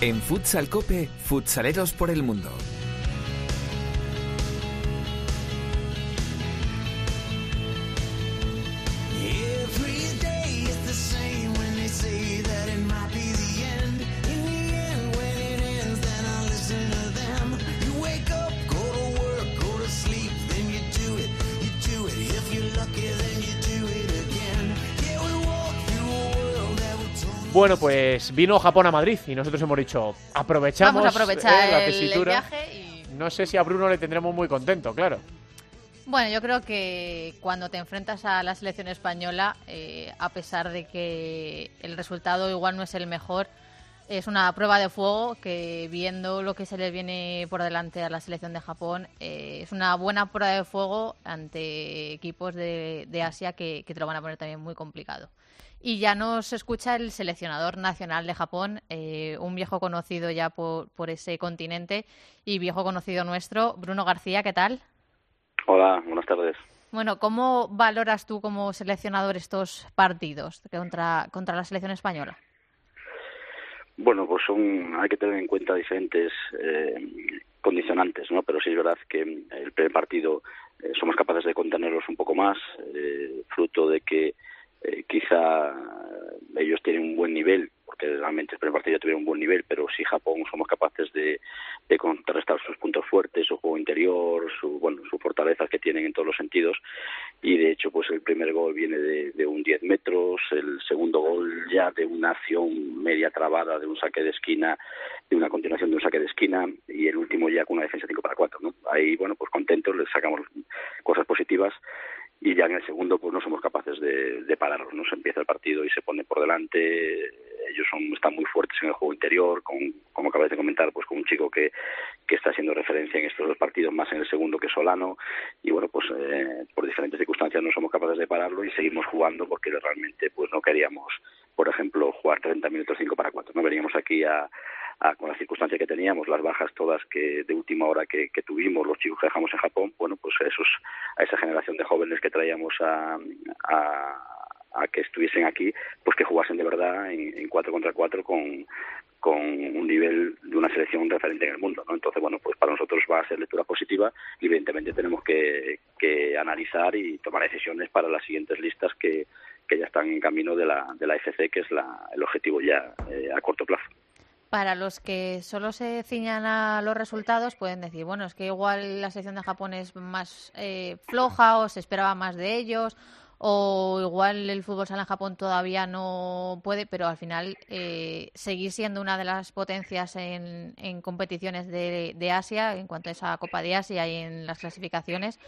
En Futsal Cope, futsaleros por el mundo. Bueno, pues vino Japón a Madrid y nosotros hemos dicho, aprovechamos Vamos a aprovechar eh, la el, tesitura. viaje y... No sé si a Bruno le tendremos muy contento, claro. Bueno, yo creo que cuando te enfrentas a la selección española, eh, a pesar de que el resultado igual no es el mejor, es una prueba de fuego que viendo lo que se le viene por delante a la selección de Japón, eh, es una buena prueba de fuego ante equipos de, Asia que, que, te lo van a poner también muy complicado. Y ya nos escucha el seleccionador nacional de Japón, eh, un viejo conocido ya por, por, ese continente y viejo conocido nuestro, Bruno García, ¿qué tal? Hola, buenas tardes. Bueno, ¿cómo valoras tú como seleccionador estos partidos contra, contra la selección española? Bueno, pues son, hay que tener en cuenta diferentes eh, condicionantes, ¿no? Pero sí es verdad que el primer partido eh, somos capaces de contenerlos un poco más, eh, fruto de que eh, quizá ellos tienen un buen nivel, porque realmente el primer partido tuvieron un buen nivel, pero si Japón somos capaces de, de contrarrestar sus puntos fuertes, su juego interior, su, bueno, sus fortalezas que tienen en todos los sentidos, y de hecho pues el primer gol viene de, de un 10 metros, el segundo gol ya de una acción media trabada, de un saque de esquina, de una continuación de un saque de esquina, y el último ya con una defensa 5 para 4, ¿no? Ahí, bueno, pues contentos, les sacamos cosas positivas y ya en el segundo pues no somos capaces de, de pararlos, ¿no? Se empieza el partido y se pone por delante, ellos son, están muy fuertes en el juego interior, con, como acabáis de comentar, pues con un chico que, que está haciendo referencia en estos dos partidos, más en el segundo que Solano, y bueno, pues eh, por diferentes circunstancias no somos capaces de pararlo y seguimos jugando porque realmente pues no queríamos, por ejemplo, jugar 30 minutos 5 para 4, no veníamos aquí a con la circunstancia que teníamos, las bajas todas que de última hora que, tuvimos, los chicos que dejamos en Japón, bueno, pues esos, a esa generación de jóvenes que traíamos a, a, que estuviesen aquí, pues que jugasen de verdad en, cuatro contra cuatro con, con un nivel de una selección referente en el mundo. ¿no? Entonces, bueno, pues para nosotros va a ser lectura positiva y evidentemente tenemos que, que analizar y tomar decisiones para las siguientes listas que, que ya están en camino de la, de la FC, que es la, el objetivo ya eh, a corto plazo para los que solo se ciñan a los resultados, pueden decir, bueno, es que igual la selección de Japón es más eh, floja o se esperaba más de ellos, o igual el fútbol sala en Japón todavía no puede, pero al final eh, seguir siendo una de las potencias en, competiciones de, Asia, en cuanto a esa Copa de Asia y en las clasificaciones,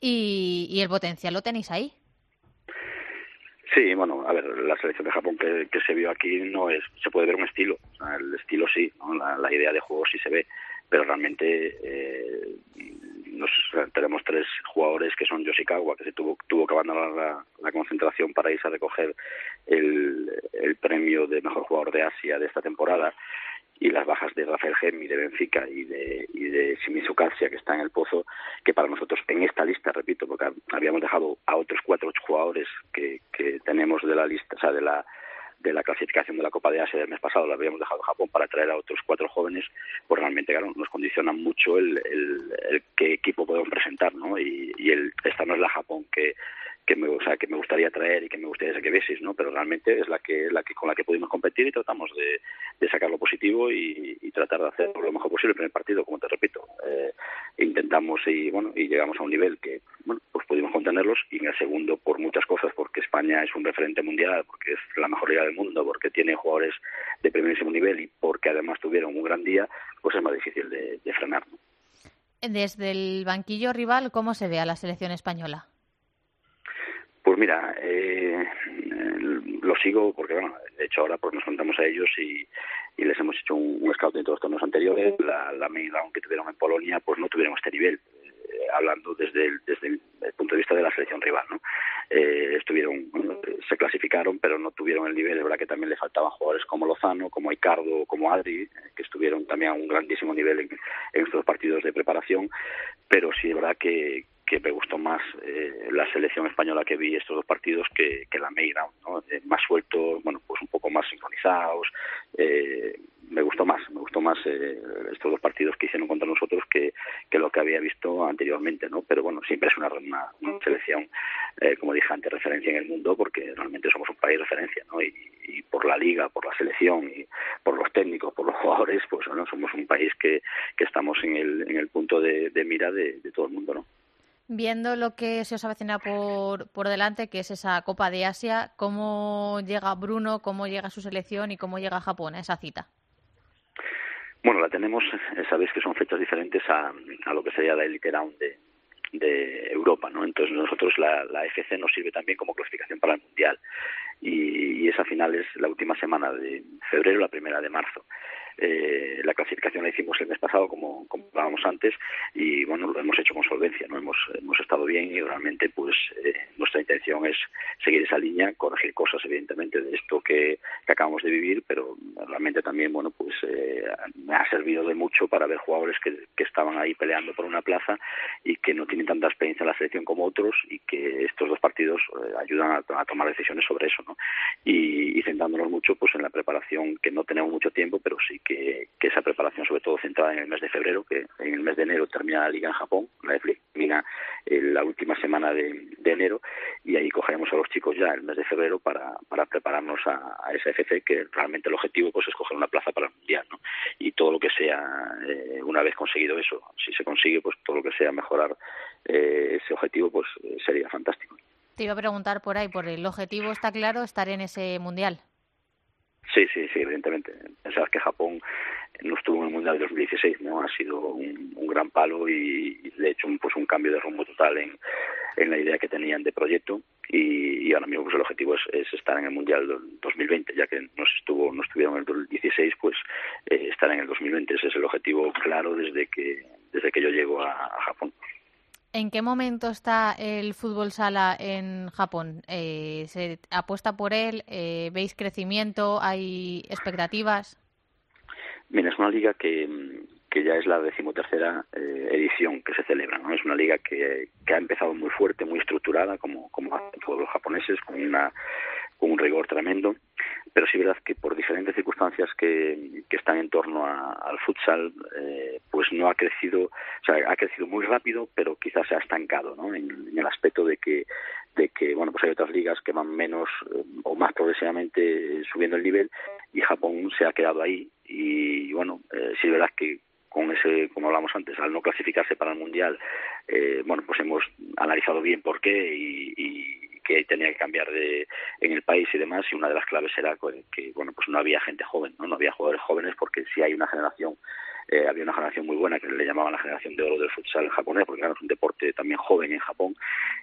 y el potencial lo tenéis ahí. Sí, bueno, a ver, la selección de Japón que, se vio aquí no es, se puede ver un estilo, el estilo sí, la, idea de juego sí se ve, pero realmente eh, nos, tenemos tres jugadores que son Yoshikawa, que se tuvo, tuvo que abandonar la, concentración para irse a recoger el premio de mejor jugador de Asia de esta temporada, y las bajas de Rafael Gemi de Benfica y de, y de Shimizu Katsia, que está en el pozo, que para nosotros en esta lista, repito, porque habíamos dejado a otros cuatro jugadores que, que tenemos de la lista, o sea, de la de la clasificación de la Copa de Asia del mes pasado, lo habíamos dejado en Japón para traer a otros cuatro jóvenes, pues realmente claro, nos condiciona mucho el, el, qué equipo podemos presentar, ¿no? Y, y el, esta no es la Japón que, que me, o sea, que me gustaría traer y que me gustaría que vieseis, ¿no? Pero realmente es la que, la que con la que pudimos competir y tratamos de, de sacar lo positivo y, y, tratar de hacer lo mejor posible el primer partido, como te repito. Eh, intentamos y bueno y llegamos a un nivel que bueno pues pudimos contenerlos y en el segundo por muchas cosas porque España es un referente mundial porque es la mejor liga del mundo porque tiene jugadores de primerísimo nivel y porque además tuvieron un gran día pues es más difícil de, de frenar desde el banquillo rival cómo se ve a la selección española pues mira, eh, lo sigo porque, bueno, de hecho ahora pues nos contamos a ellos y, y les hemos hecho un, un scout de todos los torneos anteriores. La, la main round que tuvieron en Polonia pues no tuvieron este nivel, eh, hablando desde el, desde el, punto de vista de la selección rival, ¿no? Eh, estuvieron, se clasificaron, pero no tuvieron el nivel, es verdad que también le faltaban jugadores como Lozano, como Icardo, como Adri, que estuvieron también a un grandísimo nivel en, en estos partidos de preparación, pero sí es verdad que, que me gustó más eh, la selección española que vi estos dos partidos que, que la Meira, ¿no? Eh, más sueltos, bueno, pues un poco más sincronizados. Eh, me gustó más, me gustó más eh, estos dos partidos que hicieron contra nosotros que, que lo que había visto anteriormente, ¿no? Pero bueno, siempre es una, una, selección, eh, como dije antes, referencia en el mundo porque realmente somos un país referencia, ¿no? Y, y, por la liga, por la selección y por los técnicos, por los jugadores, pues bueno, somos un país que, que estamos en el, en el punto de, de mira de, de todo el mundo, ¿no? Viendo lo que se os avecina por, por delante, que es esa Copa de Asia, ¿cómo llega Bruno, cómo llega su selección y cómo llega Japón a esa cita? Bueno, la tenemos, eh, sabéis que son fechas diferentes a, a lo que sería la Elite Round de, de Europa, ¿no? Entonces nosotros la, la FC nos sirve también como clasificación para el Mundial y esa final es la última semana de febrero, la primera de marzo. Eh, la clasificación la hicimos el mes pasado, como, hablábamos antes, y bueno, lo hemos hecho con solvencia, no hemos, hemos estado bien y realmente pues eh, nuestra intención es seguir esa línea, corregir cosas evidentemente de esto que, acabamos de vivir, pero realmente también, bueno, pues eh, me ha servido de mucho para ver jugadores que, estaban ahí peleando por una plaza y que no tienen tanta experiencia en la selección como otros y que estos dos partidos eh, ayudan a, a, tomar decisiones sobre eso, ¿no? Y, y centrándonos mucho pues en la preparación, que no tenemos mucho tiempo, pero sí que, que, esa preparación, sobre todo centrada en el mes de febrero, que en el mes de enero termina la liga en Japón, la de termina eh, la última semana de, enero, y ahí cogeremos a los chicos ya el mes de febrero para, para prepararnos a, a esa FC, que realmente el objetivo pues es coger una plaza para el Mundial, ¿no? Y todo lo que sea, eh, una vez conseguido eso, si se consigue, pues todo lo que sea mejorar eh, ese objetivo, pues eh, sería fantástico. Te iba a preguntar por ahí, por el objetivo está claro, estar en ese Mundial. Sí, sí, sí, evidentemente. Pensabas que Japón no estuvo en el Mundial de 2016, ¿no? Ha sido un, gran palo y, de hecho, pues un cambio de rumbo total en, la idea que tenían de proyecto y, ahora mismo pues el objetivo es, estar en el Mundial 2020, ya que no estuvo no estuvieron en el 2016, pues eh, estar en el 2020 ese es el objetivo claro desde que desde que yo llego a, Japón. ¿En qué momento está el fútbol sala en Japón? Eh, ¿Se apuesta por él? Eh, ¿Veis crecimiento? ¿Hay expectativas? Mira, es una liga que, que ya es la decimotercera eh, edición que se celebra. ¿no? Es una liga que, que, ha empezado muy fuerte, muy estructurada, como, como todos los japoneses, con, una, con un rigor tremendo. Pero sí verdad que por diferentes circunstancias que, están en torno al futsal, eh, pues no ha crecido, o sea, ha crecido muy rápido, pero quizás se ha estancado, ¿no? En, el aspecto de que de que bueno pues hay otras ligas que van menos eh, o más progresivamente subiendo el nivel y Japón se ha quedado ahí y bueno eh, sí verdad que con ese como hablamos antes al no clasificarse para el mundial eh, bueno pues hemos analizado bien por qué y, y que tenía que cambiar de, en el país y demás y una de las claves era que bueno pues no había gente joven no no había jugadores jóvenes porque si hay una generación eh, había una generación muy buena que le llamaban la generación de oro del futsal japonés, porque claro, es un deporte también joven en Japón,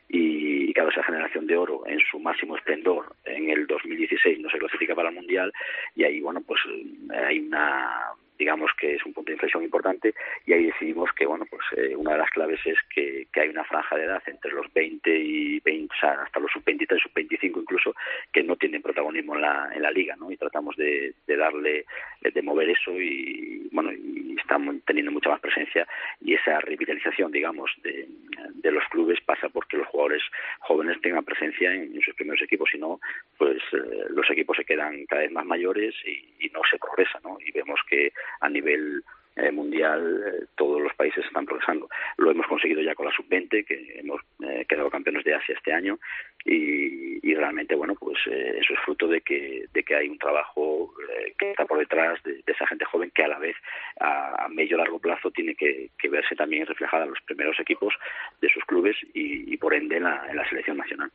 y, y claro, esa generación de oro en su máximo esplendor en el 2016 no se clasifica para el Mundial, y ahí, bueno, pues eh, hay una digamos que es un punto de inflexión importante y ahí decidimos que bueno pues eh, una de las claves es que, que, hay una franja de edad entre los 20 y 20 o sea, hasta los sub 23 sub 25 incluso que no tienen protagonismo en la, en la liga no y tratamos de, de darle de mover eso y bueno y estamos teniendo mucha más presencia y esa revitalización digamos de, de los clubes pasa porque los jugadores jóvenes tengan presencia en, sus primeros equipos si no pues eh, los equipos se quedan cada vez más mayores y, y no se progresa no y vemos que a nivel eh, mundial eh, todos los países están progresando. Lo hemos conseguido ya con la sub-20, que hemos eh, quedado campeones de Asia este año y, y realmente, bueno, pues eso es fruto de que, de que hay un trabajo que está por detrás de, esa gente joven que a la vez a, a medio largo plazo tiene que, verse también reflejada en los primeros equipos de sus clubes y, y por ende en la selección nacional.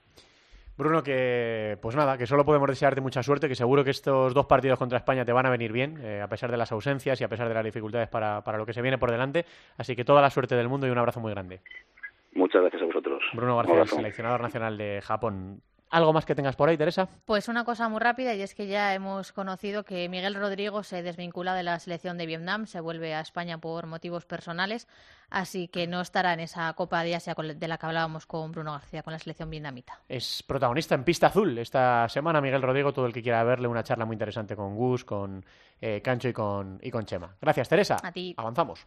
Bruno, que pues nada, que solo podemos desearte mucha suerte, que seguro que estos dos partidos contra España te van a venir bien, eh, a pesar de las ausencias y a pesar de las dificultades para, para lo que se viene por delante. Así que toda la suerte del mundo y un abrazo muy grande. Muchas gracias a vosotros. Bruno García, seleccionador nacional de Japón. ¿Algo más que tengas por ahí, Teresa? Pues una cosa muy rápida y es que ya hemos conocido que Miguel Rodrigo se desvincula de la selección de Vietnam, se vuelve a España por motivos personales, así que no estará en esa Copa de Asia de la que hablábamos con Bruno García, con la selección vietnamita. Es protagonista en Pista Azul esta semana, Miguel Rodrigo, todo el que quiera verle una charla muy interesante con Gus, con eh, Cancho y con, y con Chema. Gracias, Teresa. A ti. Avanzamos.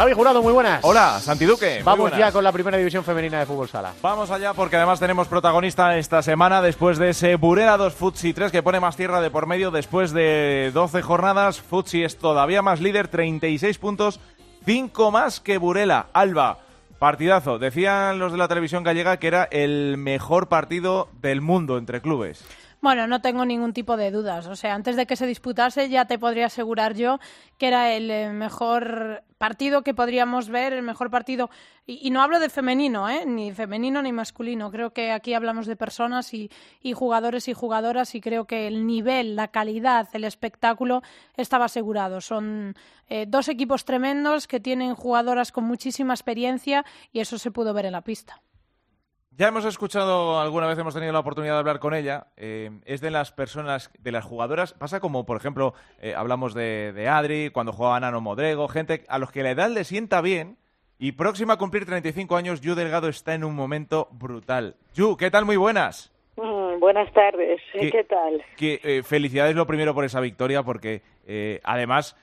Javi Jurado, muy buenas. Hola, Santi Duque. Vamos ya con la primera división femenina de fútbol sala. Vamos allá porque además tenemos protagonista esta semana después de ese Burela 2 Futsi 3 que pone más tierra de por medio después de 12 jornadas. Futsi es todavía más líder, 36 puntos, 5 más que Burela. Alba, partidazo. Decían los de la televisión gallega que era el mejor partido del mundo entre clubes. Bueno, no tengo ningún tipo de dudas. O sea, antes de que se disputase ya te podría asegurar yo que era el eh, mejor partido que podríamos ver, el mejor partido. Y, no hablo de femenino, ¿eh? ni femenino ni masculino. Creo que aquí hablamos de personas y, y, jugadores y jugadoras y creo que el nivel, la calidad, el espectáculo estaba asegurado. Son eh, dos equipos tremendos que tienen jugadoras con muchísima experiencia y eso se pudo ver en la pista. Ya hemos escuchado, alguna vez hemos tenido la oportunidad de hablar con ella. Eh, es de las personas, de las jugadoras. Pasa como, por ejemplo, eh, hablamos de, de, Adri, cuando jugaba Nano Modrego, gente a los que la edad le sienta bien. Y próxima a cumplir 35 años, Yu Delgado está en un momento brutal. Yu, ¿qué tal? Muy buenas. Mm, buenas tardes, ¿qué, ¿Qué tal? Que, eh, felicidades lo primero por esa victoria, porque además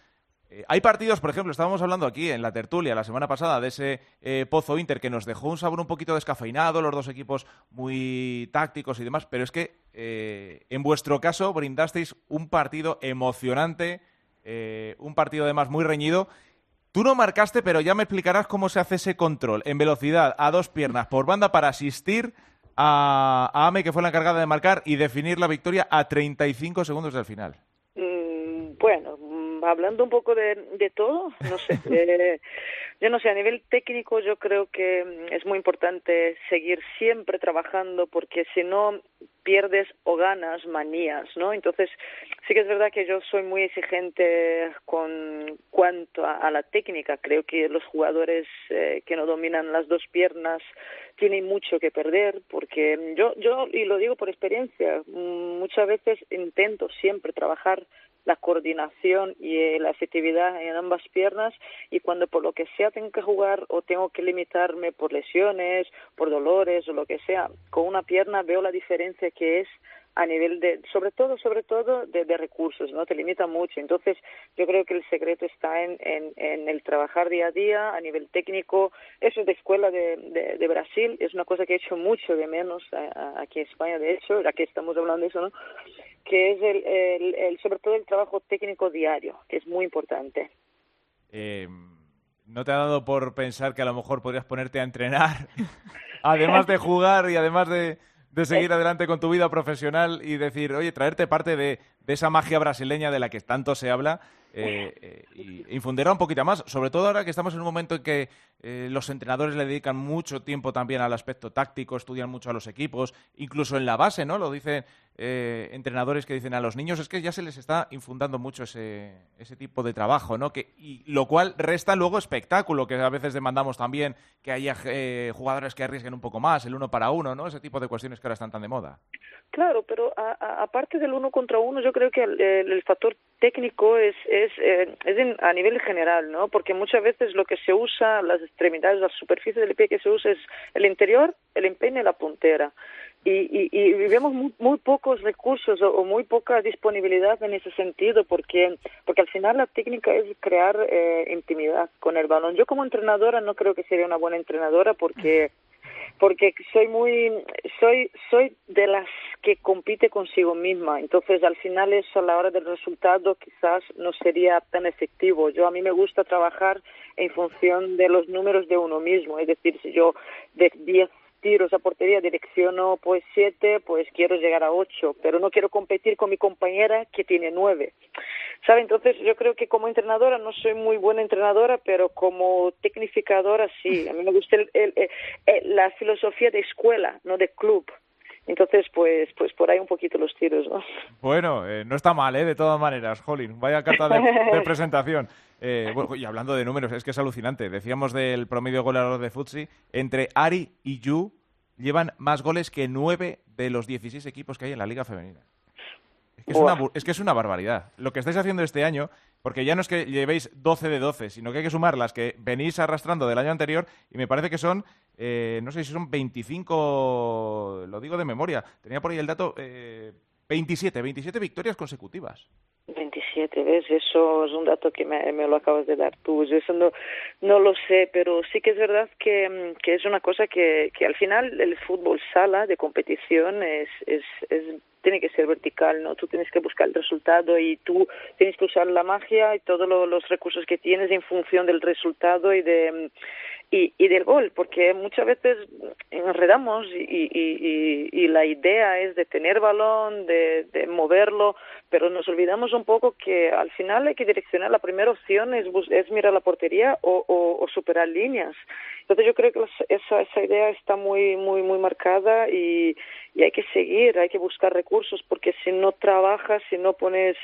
eh, hay partidos, por ejemplo, estábamos hablando aquí en la tertulia la semana pasada de ese eh, Pozo Inter que nos dejó un sabor un poquito descafeinado, los dos equipos muy tácticos y demás, pero es que eh, en vuestro caso brindasteis un partido emocionante, un partido además muy reñido. Tú no marcaste, pero ya me explicarás cómo se hace ese control en velocidad a dos piernas por banda para asistir a, a Ame, que fue la encargada de marcar y definir la victoria a 35 segundos del final. Mm, bueno, hablando un poco de, de todo, no sé. eh, yo no sé, a nivel técnico yo creo que mm, es muy importante seguir siempre trabajando porque si no pierdes o ganas manías, ¿no? Entonces, sí que es verdad que yo soy muy exigente con cuanto a, a la técnica. Creo que los jugadores eh, que no dominan las dos piernas tienen mucho que perder porque yo, yo, y lo digo por experiencia, mm, muchas veces intento siempre trabajar la coordinación y eh, la efectividad en ambas piernas y cuando por lo que sea tengo que jugar o tengo que limitarme por lesiones, por dolores o lo que sea, con una pierna veo la diferencia que es a nivel de, sobre todo, sobre todo de, de recursos, ¿no? Te limita mucho. Entonces, yo creo que el secreto está en, en, en el trabajar día a día a nivel técnico. Eso es de escuela de, de, de Brasil, es una cosa que he hecho mucho de menos aquí en España, de hecho, ya que estamos hablando de eso, ¿no? Que es el, el, el, sobre todo el trabajo técnico diario, que es muy importante. Eh, ¿No te ha dado por pensar que a lo mejor podrías ponerte a entrenar, además de jugar y además de, de seguir adelante con tu vida profesional y decir, oye, traerte parte de, de esa magia brasileña de la que tanto se habla eh, eh, y infundirla un poquito más? Sobre todo ahora que estamos en un momento en que eh, los entrenadores le dedican mucho tiempo también al aspecto táctico, estudian mucho a los equipos, incluso en la base, ¿no? Lo dicen eh, entrenadores que dicen a los niños, es que ya se les está infundando mucho ese, ese tipo de trabajo, ¿no? Que, y lo cual resta luego espectáculo, que a veces demandamos también que haya jugadores que arriesguen un poco más, el uno para uno, ¿no? Ese tipo de cuestiones que ahora están tan de moda. Claro, pero aparte del uno contra uno, yo creo que el, el- factor técnico es es, eh, es en- a nivel general, ¿no? Porque muchas veces lo que se usa, las extremidades, la superficie del pie que se usa es el interior, el empeine y la puntera. Y, y, y vemos muy, muy pocos recursos o, o muy poca disponibilidad en ese sentido, porque porque al final la técnica es crear eh, intimidad con el balón. Yo como entrenadora no creo que sería una buena entrenadora porque porque soy muy soy soy de las que compite consigo misma. Entonces al final eso a la hora del resultado quizás no sería tan efectivo. Yo a mí me gusta trabajar en función de los números de uno mismo. Es decir si yo de 10 tiros a portería direcciono pues siete pues quiero llegar a ocho pero no quiero competir con mi compañera que tiene nueve ¿Sabe? Entonces yo creo que como entrenadora no soy muy buena entrenadora, pero como tecnificadora sí. A mí me gusta el- el- la filosofía de escuela, no de club. Entonces, pues, pues por ahí un poquito los tiros, ¿no? Bueno, eh, no está mal, ¿eh? De todas maneras, Jolín. Vaya carta de, de presentación. Eh, bueno, y hablando de números, es que es alucinante. Decíamos del promedio goleador de Futsi. Entre Ari y Yu llevan más goles que nueve de los 16 equipos que hay en la Liga Femenina. Es que es, una, bu- es que es una barbaridad. Lo que estáis haciendo este año, porque ya no es que llevéis 12 de 12, sino que hay que sumar las que venís arrastrando del año anterior, y me parece que son, eh, no sé si son 25, lo digo de memoria, tenía por ahí el dato, eh, 27, 27 victorias consecutivas. 27, ¿ves? Eso es un dato que me, me lo acabas de dar tú. Yo eso no, no lo sé, pero sí que es verdad que, mm, que es una cosa que, que al final el fútbol sala de competición es, es, es, tiene que ser vertical, ¿no? Tú tienes que buscar el resultado y tú tienes que usar la magia y todos lo- los recursos que tienes en función del resultado y de y, del gol, porque muchas veces enredamos y, y, y, y la idea es de tener balón, de, de moverlo, pero nos olvidamos un poco que al final hay que direccionar, la primera opción es, es mirar la portería o, o superar líneas. Entonces yo creo que esa, esa idea está muy, muy, muy marcada y, y hay que seguir, hay que buscar recursos, porque si no trabajas, si no pones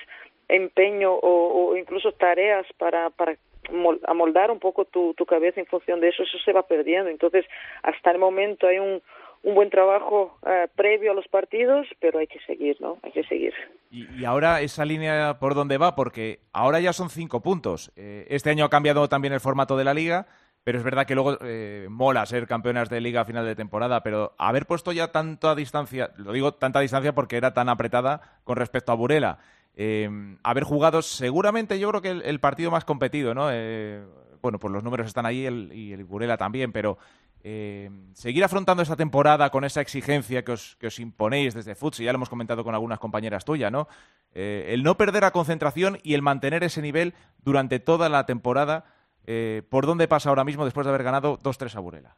empeño o, o incluso tareas para, para mol- amoldar un poco tu, tu cabeza en función de eso, eso se va perdiendo. Entonces, hasta el momento hay un, un buen trabajo eh, previo a los partidos, pero hay que seguir, ¿no? Hay que seguir. Y, y ahora esa línea por dónde va, porque ahora ya son cinco puntos. Eh, este año ha cambiado también el formato de la liga, pero es verdad que luego eh, mola ser campeonas de liga a final de temporada, pero haber puesto ya tanta distancia, lo digo tanta distancia porque era tan apretada con respecto a Burela, eh, haber jugado seguramente yo creo que el, partido más competido, ¿no? Eh, bueno, pues los números están ahí y el Burela también, pero seguir afrontando esta temporada con esa exigencia que os, que os imponéis desde Futsi, ya lo hemos comentado con algunas compañeras tuyas, ¿no? El no perder la concentración y el mantener ese nivel durante toda la temporada, eh, ¿por dónde pasa ahora mismo después de haber ganado 2-3 a Burela?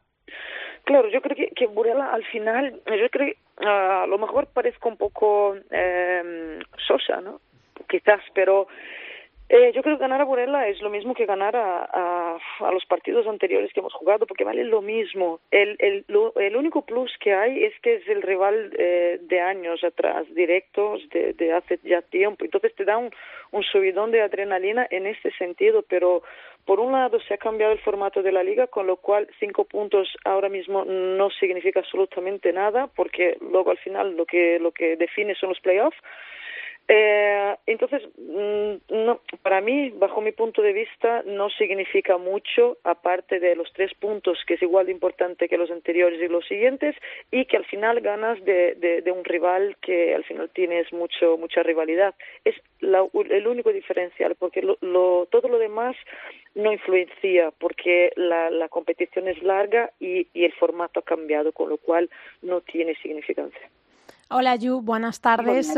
Claro, yo creo que, que Burela al final, yo creo ah, a lo mejor parezca un poco eh, sosa, ¿no? Quizás, pero eh, yo creo que ganar a Burela es lo mismo que ganar a, a, a, los partidos anteriores que hemos jugado, porque vale lo mismo. El, el, lo, el único plus que hay es que es el rival eh, de años atrás, directos, de, de hace ya tiempo. Entonces te da un, un subidón de adrenalina en este sentido, pero por un lado se ha cambiado el formato de la liga, con lo cual cinco puntos ahora mismo no significa absolutamente nada, porque luego al final lo que, lo que define son los playoffs. Eh, entonces, no, para mí, bajo mi punto de vista, no significa mucho, aparte de los tres puntos, que es igual de importante que los anteriores y los siguientes, y que al final ganas de, de, de un rival que al final tienes mucho, mucha rivalidad. Es la, el único diferencial, porque lo, lo, todo lo demás no influencia, porque la, la competición es larga y, y el formato ha cambiado, con lo cual no tiene significancia. Hola Yu, buenas tardes.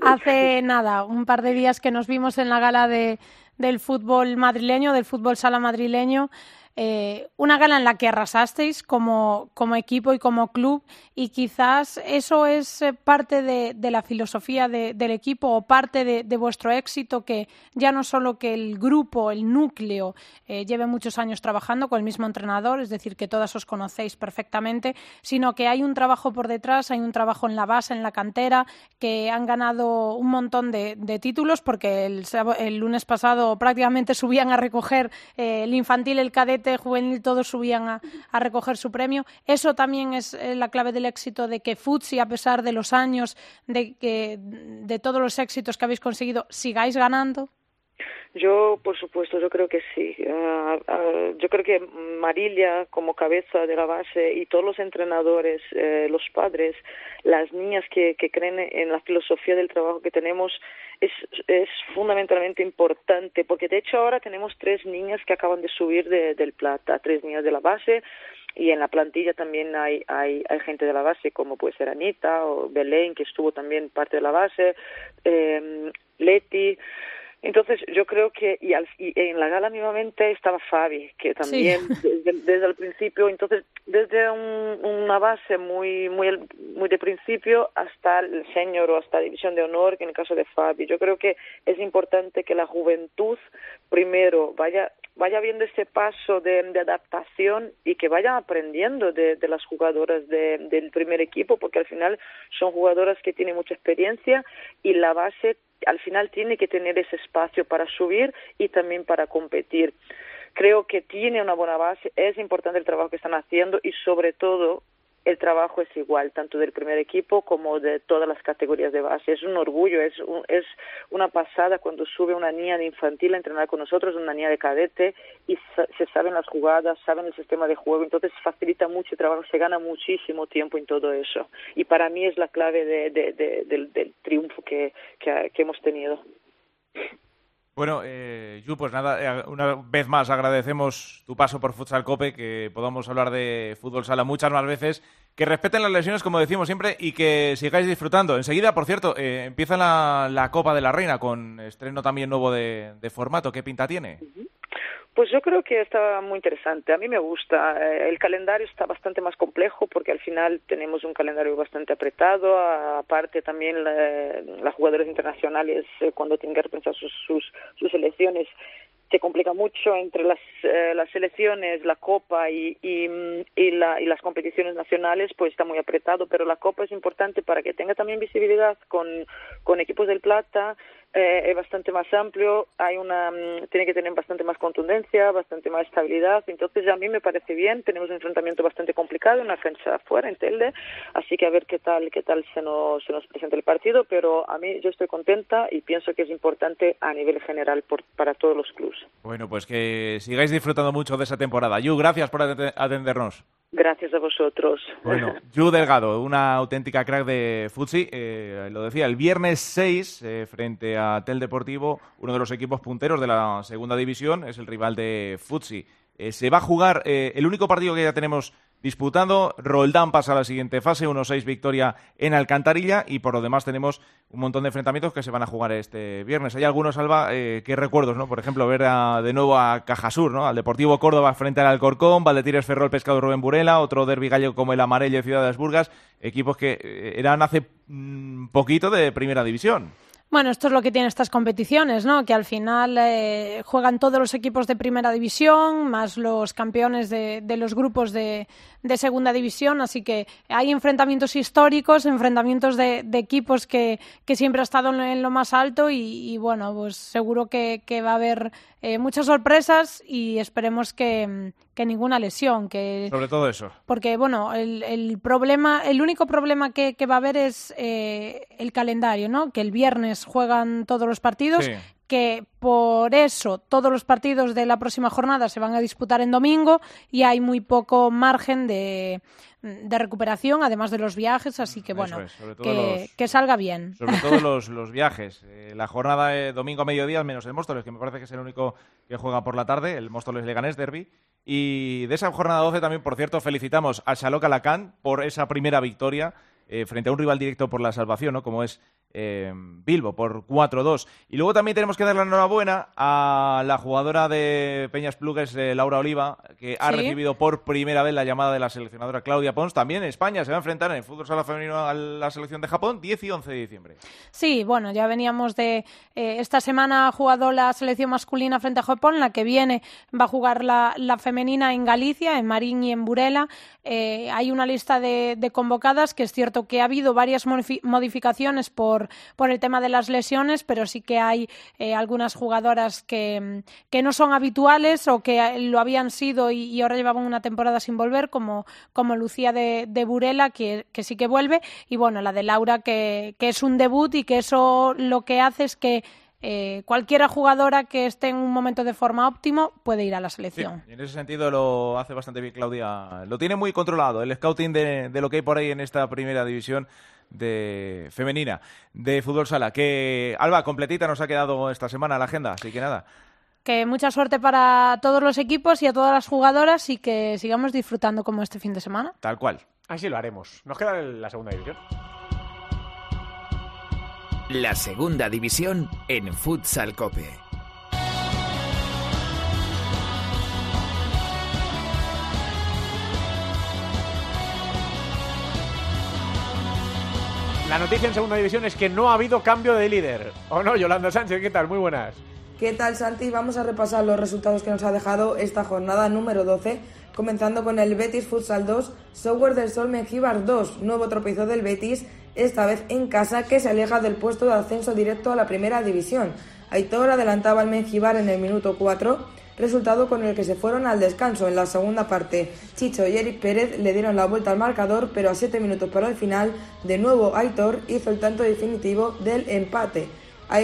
Hace nada, un par de días que nos vimos en la gala de, del fútbol madrileño, del fútbol sala madrileño. Eh, una gala en la que arrasasteis como, como, equipo y como club y quizás eso es eh, parte de, de la filosofía de, del equipo o parte de, de, vuestro éxito que ya no solo que el grupo, el núcleo eh, lleve muchos años trabajando con el mismo entrenador, es decir, que todas os conocéis perfectamente, sino que hay un trabajo por detrás, hay un trabajo en la base, en la cantera, que han ganado un montón de, títulos porque el, el, lunes pasado prácticamente subían a recoger eh, el infantil, el cadete juvenil, todos subían a, a, recoger su premio. Eso también es eh, la clave del éxito de que Futsi, a pesar de los años, de, que, de todos los éxitos que habéis conseguido, sigáis ganando. Yo, por supuesto, yo creo que sí. Uh, yo creo que Marilia, como cabeza de la base, y todos los entrenadores, eh, los padres, las niñas que, que creen en la filosofía del trabajo que tenemos, es, es fundamentalmente importante, porque de hecho ahora tenemos tres niñas que acaban de subir de, del plata, tres niñas de la base, y en la plantilla también hay, hay, hay gente de la base, como puede ser Anita o Belén, que estuvo también parte de la base, eh, Leti. Entonces yo creo que y, al, y, en la gala mismamente estaba Fabi, que también sí. desde, desde, el principio, entonces desde un, una base muy muy muy de principio hasta el senior o hasta la división de honor, que en el caso de Fabi, yo creo que es importante que la juventud primero vaya vaya viendo ese paso de, de adaptación y que vayan aprendiendo de, de las jugadoras de, del primer equipo, porque al final son jugadoras que tienen mucha experiencia y la base al final tiene que tener ese espacio para subir y también para competir. Creo que tiene una buena base, es importante el trabajo que están haciendo y sobre todo el trabajo es igual, tanto del primer equipo como de todas las categorías de base. Es un orgullo, es, un, es una pasada cuando sube una niña de infantil a entrenar con nosotros, una niña de cadete, y se saben las jugadas, saben el sistema de juego, entonces facilita mucho el trabajo, se gana muchísimo tiempo en todo eso. Y para mí es la clave de, de, de, del, del, triunfo que, que, que hemos tenido. Bueno, eh, pues nada, eh, una vez más agradecemos tu paso por Futsal Cope, que podamos hablar de fútbol sala muchas más veces, que respeten las lesiones, como decimos siempre, y que sigáis disfrutando. Enseguida, por cierto, eh, empieza la, Copa de la Reina con estreno también nuevo de, formato. ¿Qué pinta tiene? Pues yo creo que está muy interesante. A mí me gusta. El calendario está bastante más complejo porque al final tenemos un calendario bastante apretado. Aparte también la, las jugadoras internacionales cuando tienen que repensar sus, sus, sus elecciones se complica mucho entre las, eh, las selecciones, la Copa y, y, y, la, y, las competiciones nacionales, pues está muy apretado, pero la Copa es importante para que tenga también visibilidad con, con equipos del Plata, eh, es bastante más amplio, hay una, tiene que tener bastante más contundencia, bastante más estabilidad, entonces a mí me parece bien, tenemos un enfrentamiento bastante complicado, una cancha fuera en Telde, así que a ver qué tal, qué tal se nos, se nos presenta el partido, pero a mí yo estoy contenta y pienso que es importante a nivel general por, para todos los clubes. Bueno, pues que sigáis disfrutando mucho de esa temporada. Yu, gracias por atendernos. Gracias a vosotros. Bueno, Yu Delgado, una auténtica crack de Futsi. Eh, lo decía, el viernes 6, eh, frente a Tel Deportivo, uno de los equipos punteros de la segunda división, es el rival de Futsi. Eh, se va a jugar el único partido que ya tenemos disputando. Roldán pasa a la siguiente fase, 1-6 victoria en Alcantarilla y por lo demás tenemos un montón de enfrentamientos que se van a jugar este viernes. Hay algunos, Alba, eh, que recuerdos, ¿no? Por ejemplo, ver de nuevo a Cajasur, ¿no? Al Deportivo Córdoba frente al Alcorcón, Valdetires Ferrol Pescado Rubén Burela, otro derbi gallego como el Amarello de Ciudad de las Burgas, equipos que eh, eran hace mm, poquito de primera división. Bueno, esto es lo que tienen estas competiciones, ¿no? Que al final eh, juegan todos los equipos de primera división, más los campeones de, de los grupos de, de, segunda división, así que hay enfrentamientos históricos, enfrentamientos de, de equipos que, que, siempre ha estado en lo más alto y, y bueno, pues seguro que, que va a haber eh, muchas sorpresas y esperemos que, que, ninguna lesión. Que, Sobre todo eso. Porque, bueno, el, el problema, el único problema que, que va a haber es eh, el calendario, ¿no? Que el viernes juegan todos los partidos. Sí. que por eso todos los partidos de la próxima jornada se van a disputar en domingo y hay muy poco margen de, de recuperación, además de los viajes, así que bueno, es, que, los, que, salga bien. Sobre todo los, los viajes. Eh, la jornada de domingo a mediodía, menos el Móstoles, que me parece que es el único que juega por la tarde, el Móstoles Leganés Derby. Y de esa jornada 12 también, por cierto, felicitamos a Xaloc Alacán por esa primera victoria eh, frente a un rival directo por la salvación, ¿no? como es eh, Bilbo, por 4-2. Y luego también tenemos que dar la enhorabuena a la jugadora de Peñas Plugues, eh, Laura Oliva, que ha ¿Sí? recibido por primera vez la llamada de la seleccionadora Claudia Pons. También España se va a enfrentar en el fútbol sala femenino a la selección de Japón 10 y 11 de diciembre. Sí, bueno, ya veníamos de. Eh, esta semana ha jugado la selección masculina frente a Japón, la que viene va a jugar la, la femenina en Galicia, en Marín y en Burela. Eh, hay una lista de, de, convocadas que es cierto que ha habido varias modificaciones por, por el tema de las lesiones, pero sí que hay eh, algunas jugadoras que, que, no son habituales o que lo habían sido y, y, ahora llevaban una temporada sin volver, como, como Lucía de, de Burela, que, que, sí que vuelve, y bueno, la de Laura, que, que es un debut y que eso lo que hace es que eh, cualquiera jugadora que esté en un momento de forma óptimo puede ir a la selección. Sí, en ese sentido lo hace bastante bien Claudia. Lo tiene muy controlado el scouting de, de, lo que hay por ahí en esta primera división de femenina de fútbol sala. Que Alba, completita nos ha quedado esta semana la agenda, así que nada. Que mucha suerte para todos los equipos y a todas las jugadoras y que sigamos disfrutando como este fin de semana. Tal cual. Así lo haremos. Nos queda la segunda división. La segunda división en Futsal Cope. La noticia en segunda división es que no ha habido cambio de líder. ¿O no, Yolanda Sánchez? ¿Qué tal? Muy buenas. ¿Qué tal, Santi? Vamos a repasar los resultados que nos ha dejado esta jornada número 12, comenzando con el Betis Futsal 2, Software del Sol Mengíbar 2, nuevo tropiezo del Betis, esta vez en casa, que se aleja del puesto de ascenso directo a la primera división. Aitor adelantaba al Mengíbar en el minuto 4, resultado con el que se fueron al descanso. En la segunda parte, Chicho y Eric Pérez le dieron la vuelta al marcador, pero a 7 minutos para el final, de nuevo Aitor hizo el tanto definitivo del empate.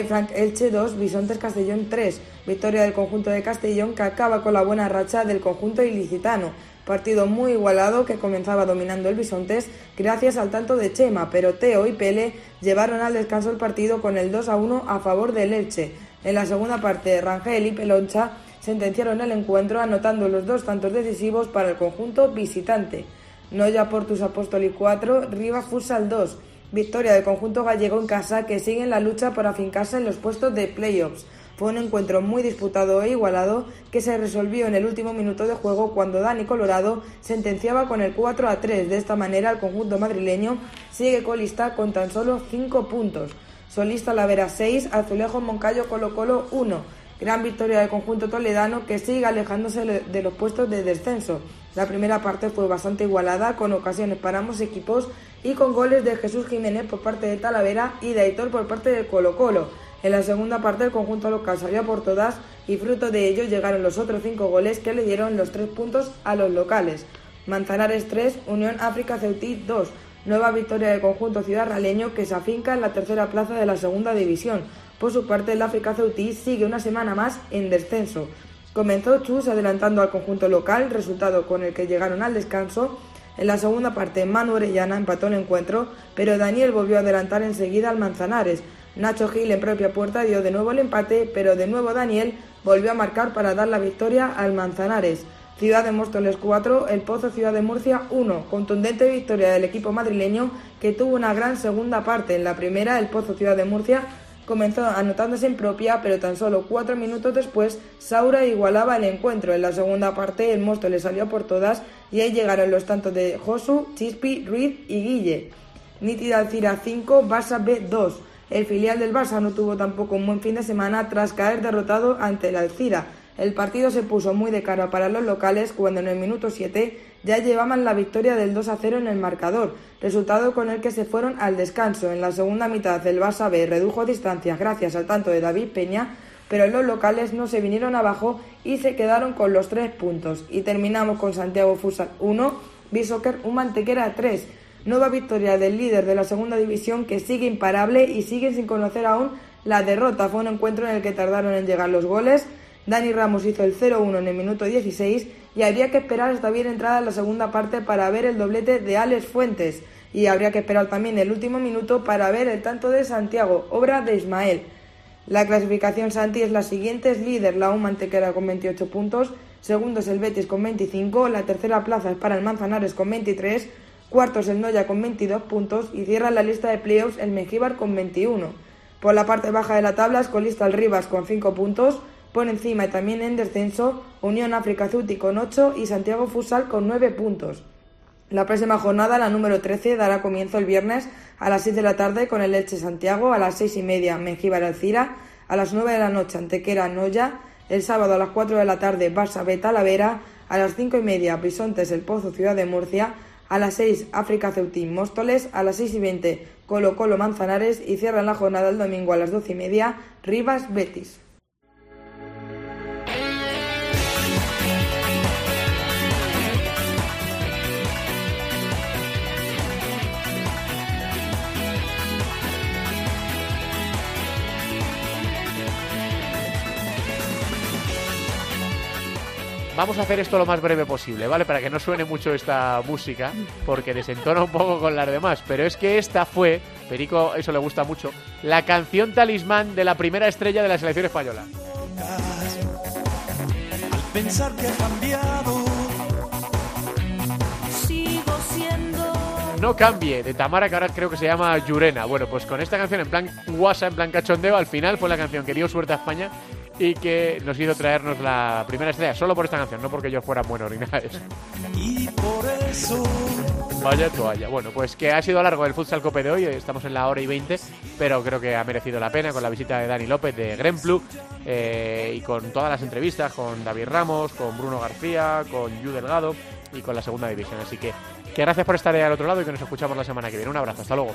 Frank Elche 2, Bisontes Castellón 3. Victoria del conjunto de Castellón que acaba con la buena racha del conjunto ilicitano. Partido muy igualado que comenzaba dominando el Bisontes gracias al tanto de Chema, pero Teo y Pele llevaron al descanso el partido con el 2 a 1 a favor del Elche. En la segunda parte, Rangel y Peloncha sentenciaron el encuentro anotando los dos tantos decisivos para el conjunto visitante. Noya Portus Apóstoli 4, Riva Futsal 2. Victoria del conjunto gallego en casa que sigue en la lucha por afincarse en los puestos de playoffs. Fue un encuentro muy disputado e igualado que se resolvió en el último minuto de juego cuando Dani Colorado sentenciaba con el 4 a 3. De esta manera el conjunto madrileño sigue colista con tan solo 5 puntos. Solista La Vera 6, Azulejo Moncayo Colo Colo 1. Gran victoria del conjunto toledano que sigue alejándose de los puestos de descenso. La primera parte fue bastante igualada, con ocasiones para ambos equipos y con goles de Jesús Jiménez por parte de Talavera y de Aitor por parte de Colo Colo. En la segunda parte el conjunto local salió por todas y fruto de ello llegaron los otros cinco goles que le dieron los tres puntos a los locales. Manzanares 3, Unión África Ceutí 2. Nueva victoria del conjunto ciudad raleño que se afinca en la tercera plaza de la segunda división. Por su parte, el África Ceutí sigue una semana más en descenso. Comenzó Chus adelantando al conjunto local, resultado con el que llegaron al descanso. En la segunda parte, Manu Orellana empató el encuentro, pero Daniel volvió a adelantar enseguida al Manzanares. Nacho Gil en propia puerta dio de nuevo el empate, pero de nuevo Daniel volvió a marcar para dar la victoria al Manzanares. Ciudad de Móstoles 4, El Pozo Ciudad de Murcia 1. Contundente victoria del equipo madrileño que tuvo una gran segunda parte. En la primera, El Pozo Ciudad de Murcia comenzó anotándose en propia, pero tan solo cuatro minutos después, Saura igualaba el encuentro. En la segunda parte, el Móstoles salió por todas y ahí llegaron los tantos de Josu, Chispi, Ruiz y Guille. Nítida Alcira 5, Barça B 2. El filial del Barça no tuvo tampoco un buen fin de semana tras caer derrotado ante el Alcira. El partido se puso muy de cara para los locales cuando en el minuto 7 ya llevaban la victoria del 2 a 0 en el marcador, resultado con el que se fueron al descanso. En la segunda mitad el Barça B redujo distancias gracias al tanto de David Peña, pero los locales no se vinieron abajo y se quedaron con los tres puntos. Y terminamos con Santiago Futsal 1, Bishoker un Mantequera 3. Nueva victoria del líder de la segunda división que sigue imparable y sigue sin conocer aún la derrota. Fue un encuentro en el que tardaron en llegar los goles. Dani Ramos hizo el 0-1 en el minuto 16 y habría que esperar hasta bien entrada la segunda parte para ver el doblete de Alex Fuentes y habría que esperar también el último minuto para ver el tanto de Santiago, obra de Ismael. La clasificación Santi es la siguiente, es líder la U Mantequera con 28 puntos, segundo es el Betis con 25, la tercera plaza es para el Manzanares con 23, cuarto es el Noya con 22 puntos y cierra la lista de playoffs el Mengíbar con 21. Por la parte baja de la tabla es colista el Rivas con 5 puntos, por encima y también en descenso Unión África Zuti con 8 y Santiago Fusal con 9 puntos. La próxima jornada, la número 13, dará comienzo el viernes a las 6 de la tarde con el Elche Santiago, a las 6 y media Mengíbar Alcira, a las 9 de la noche Antequera Noya, el sábado a las 4 de la tarde Barça Talavera, a las 5 y media Bisontes El Pozo Ciudad de Murcia, a las 6 África Ceutín Móstoles, a las 6 y 20 Colo Colo Manzanares y cierran la jornada el domingo a las 12 y media Rivas Betis. Vamos a hacer esto lo más breve posible, ¿vale? Para que no suene mucho esta música, porque desentona un poco con las demás. Pero es que esta fue, Perico, eso le gusta mucho, la canción talismán de la primera estrella de la selección española. Al pensar que he cambiado, sigo siendo. No cambie, de Tamara, que ahora creo que se llama Yurena. Bueno, pues con esta canción en plan WhatsApp, en plan cachondeo, al final fue la canción que dio suerte a España y que nos hizo traernos la primera estrella solo por esta canción, no porque yo fuera bueno ni nada de eso. Y por eso. Vaya toalla. Bueno, pues que ha sido largo el Futsal Cope de hoy, estamos en la hora y 20, pero creo que ha merecido la pena con la visita de Dani López de Gremplu eh, y con todas las entrevistas con David Ramos, con Bruno García, con Yu Delgado y con la segunda división. Así que, que gracias por estar ahí al otro lado y que nos escuchamos la semana que viene. Un abrazo, hasta luego.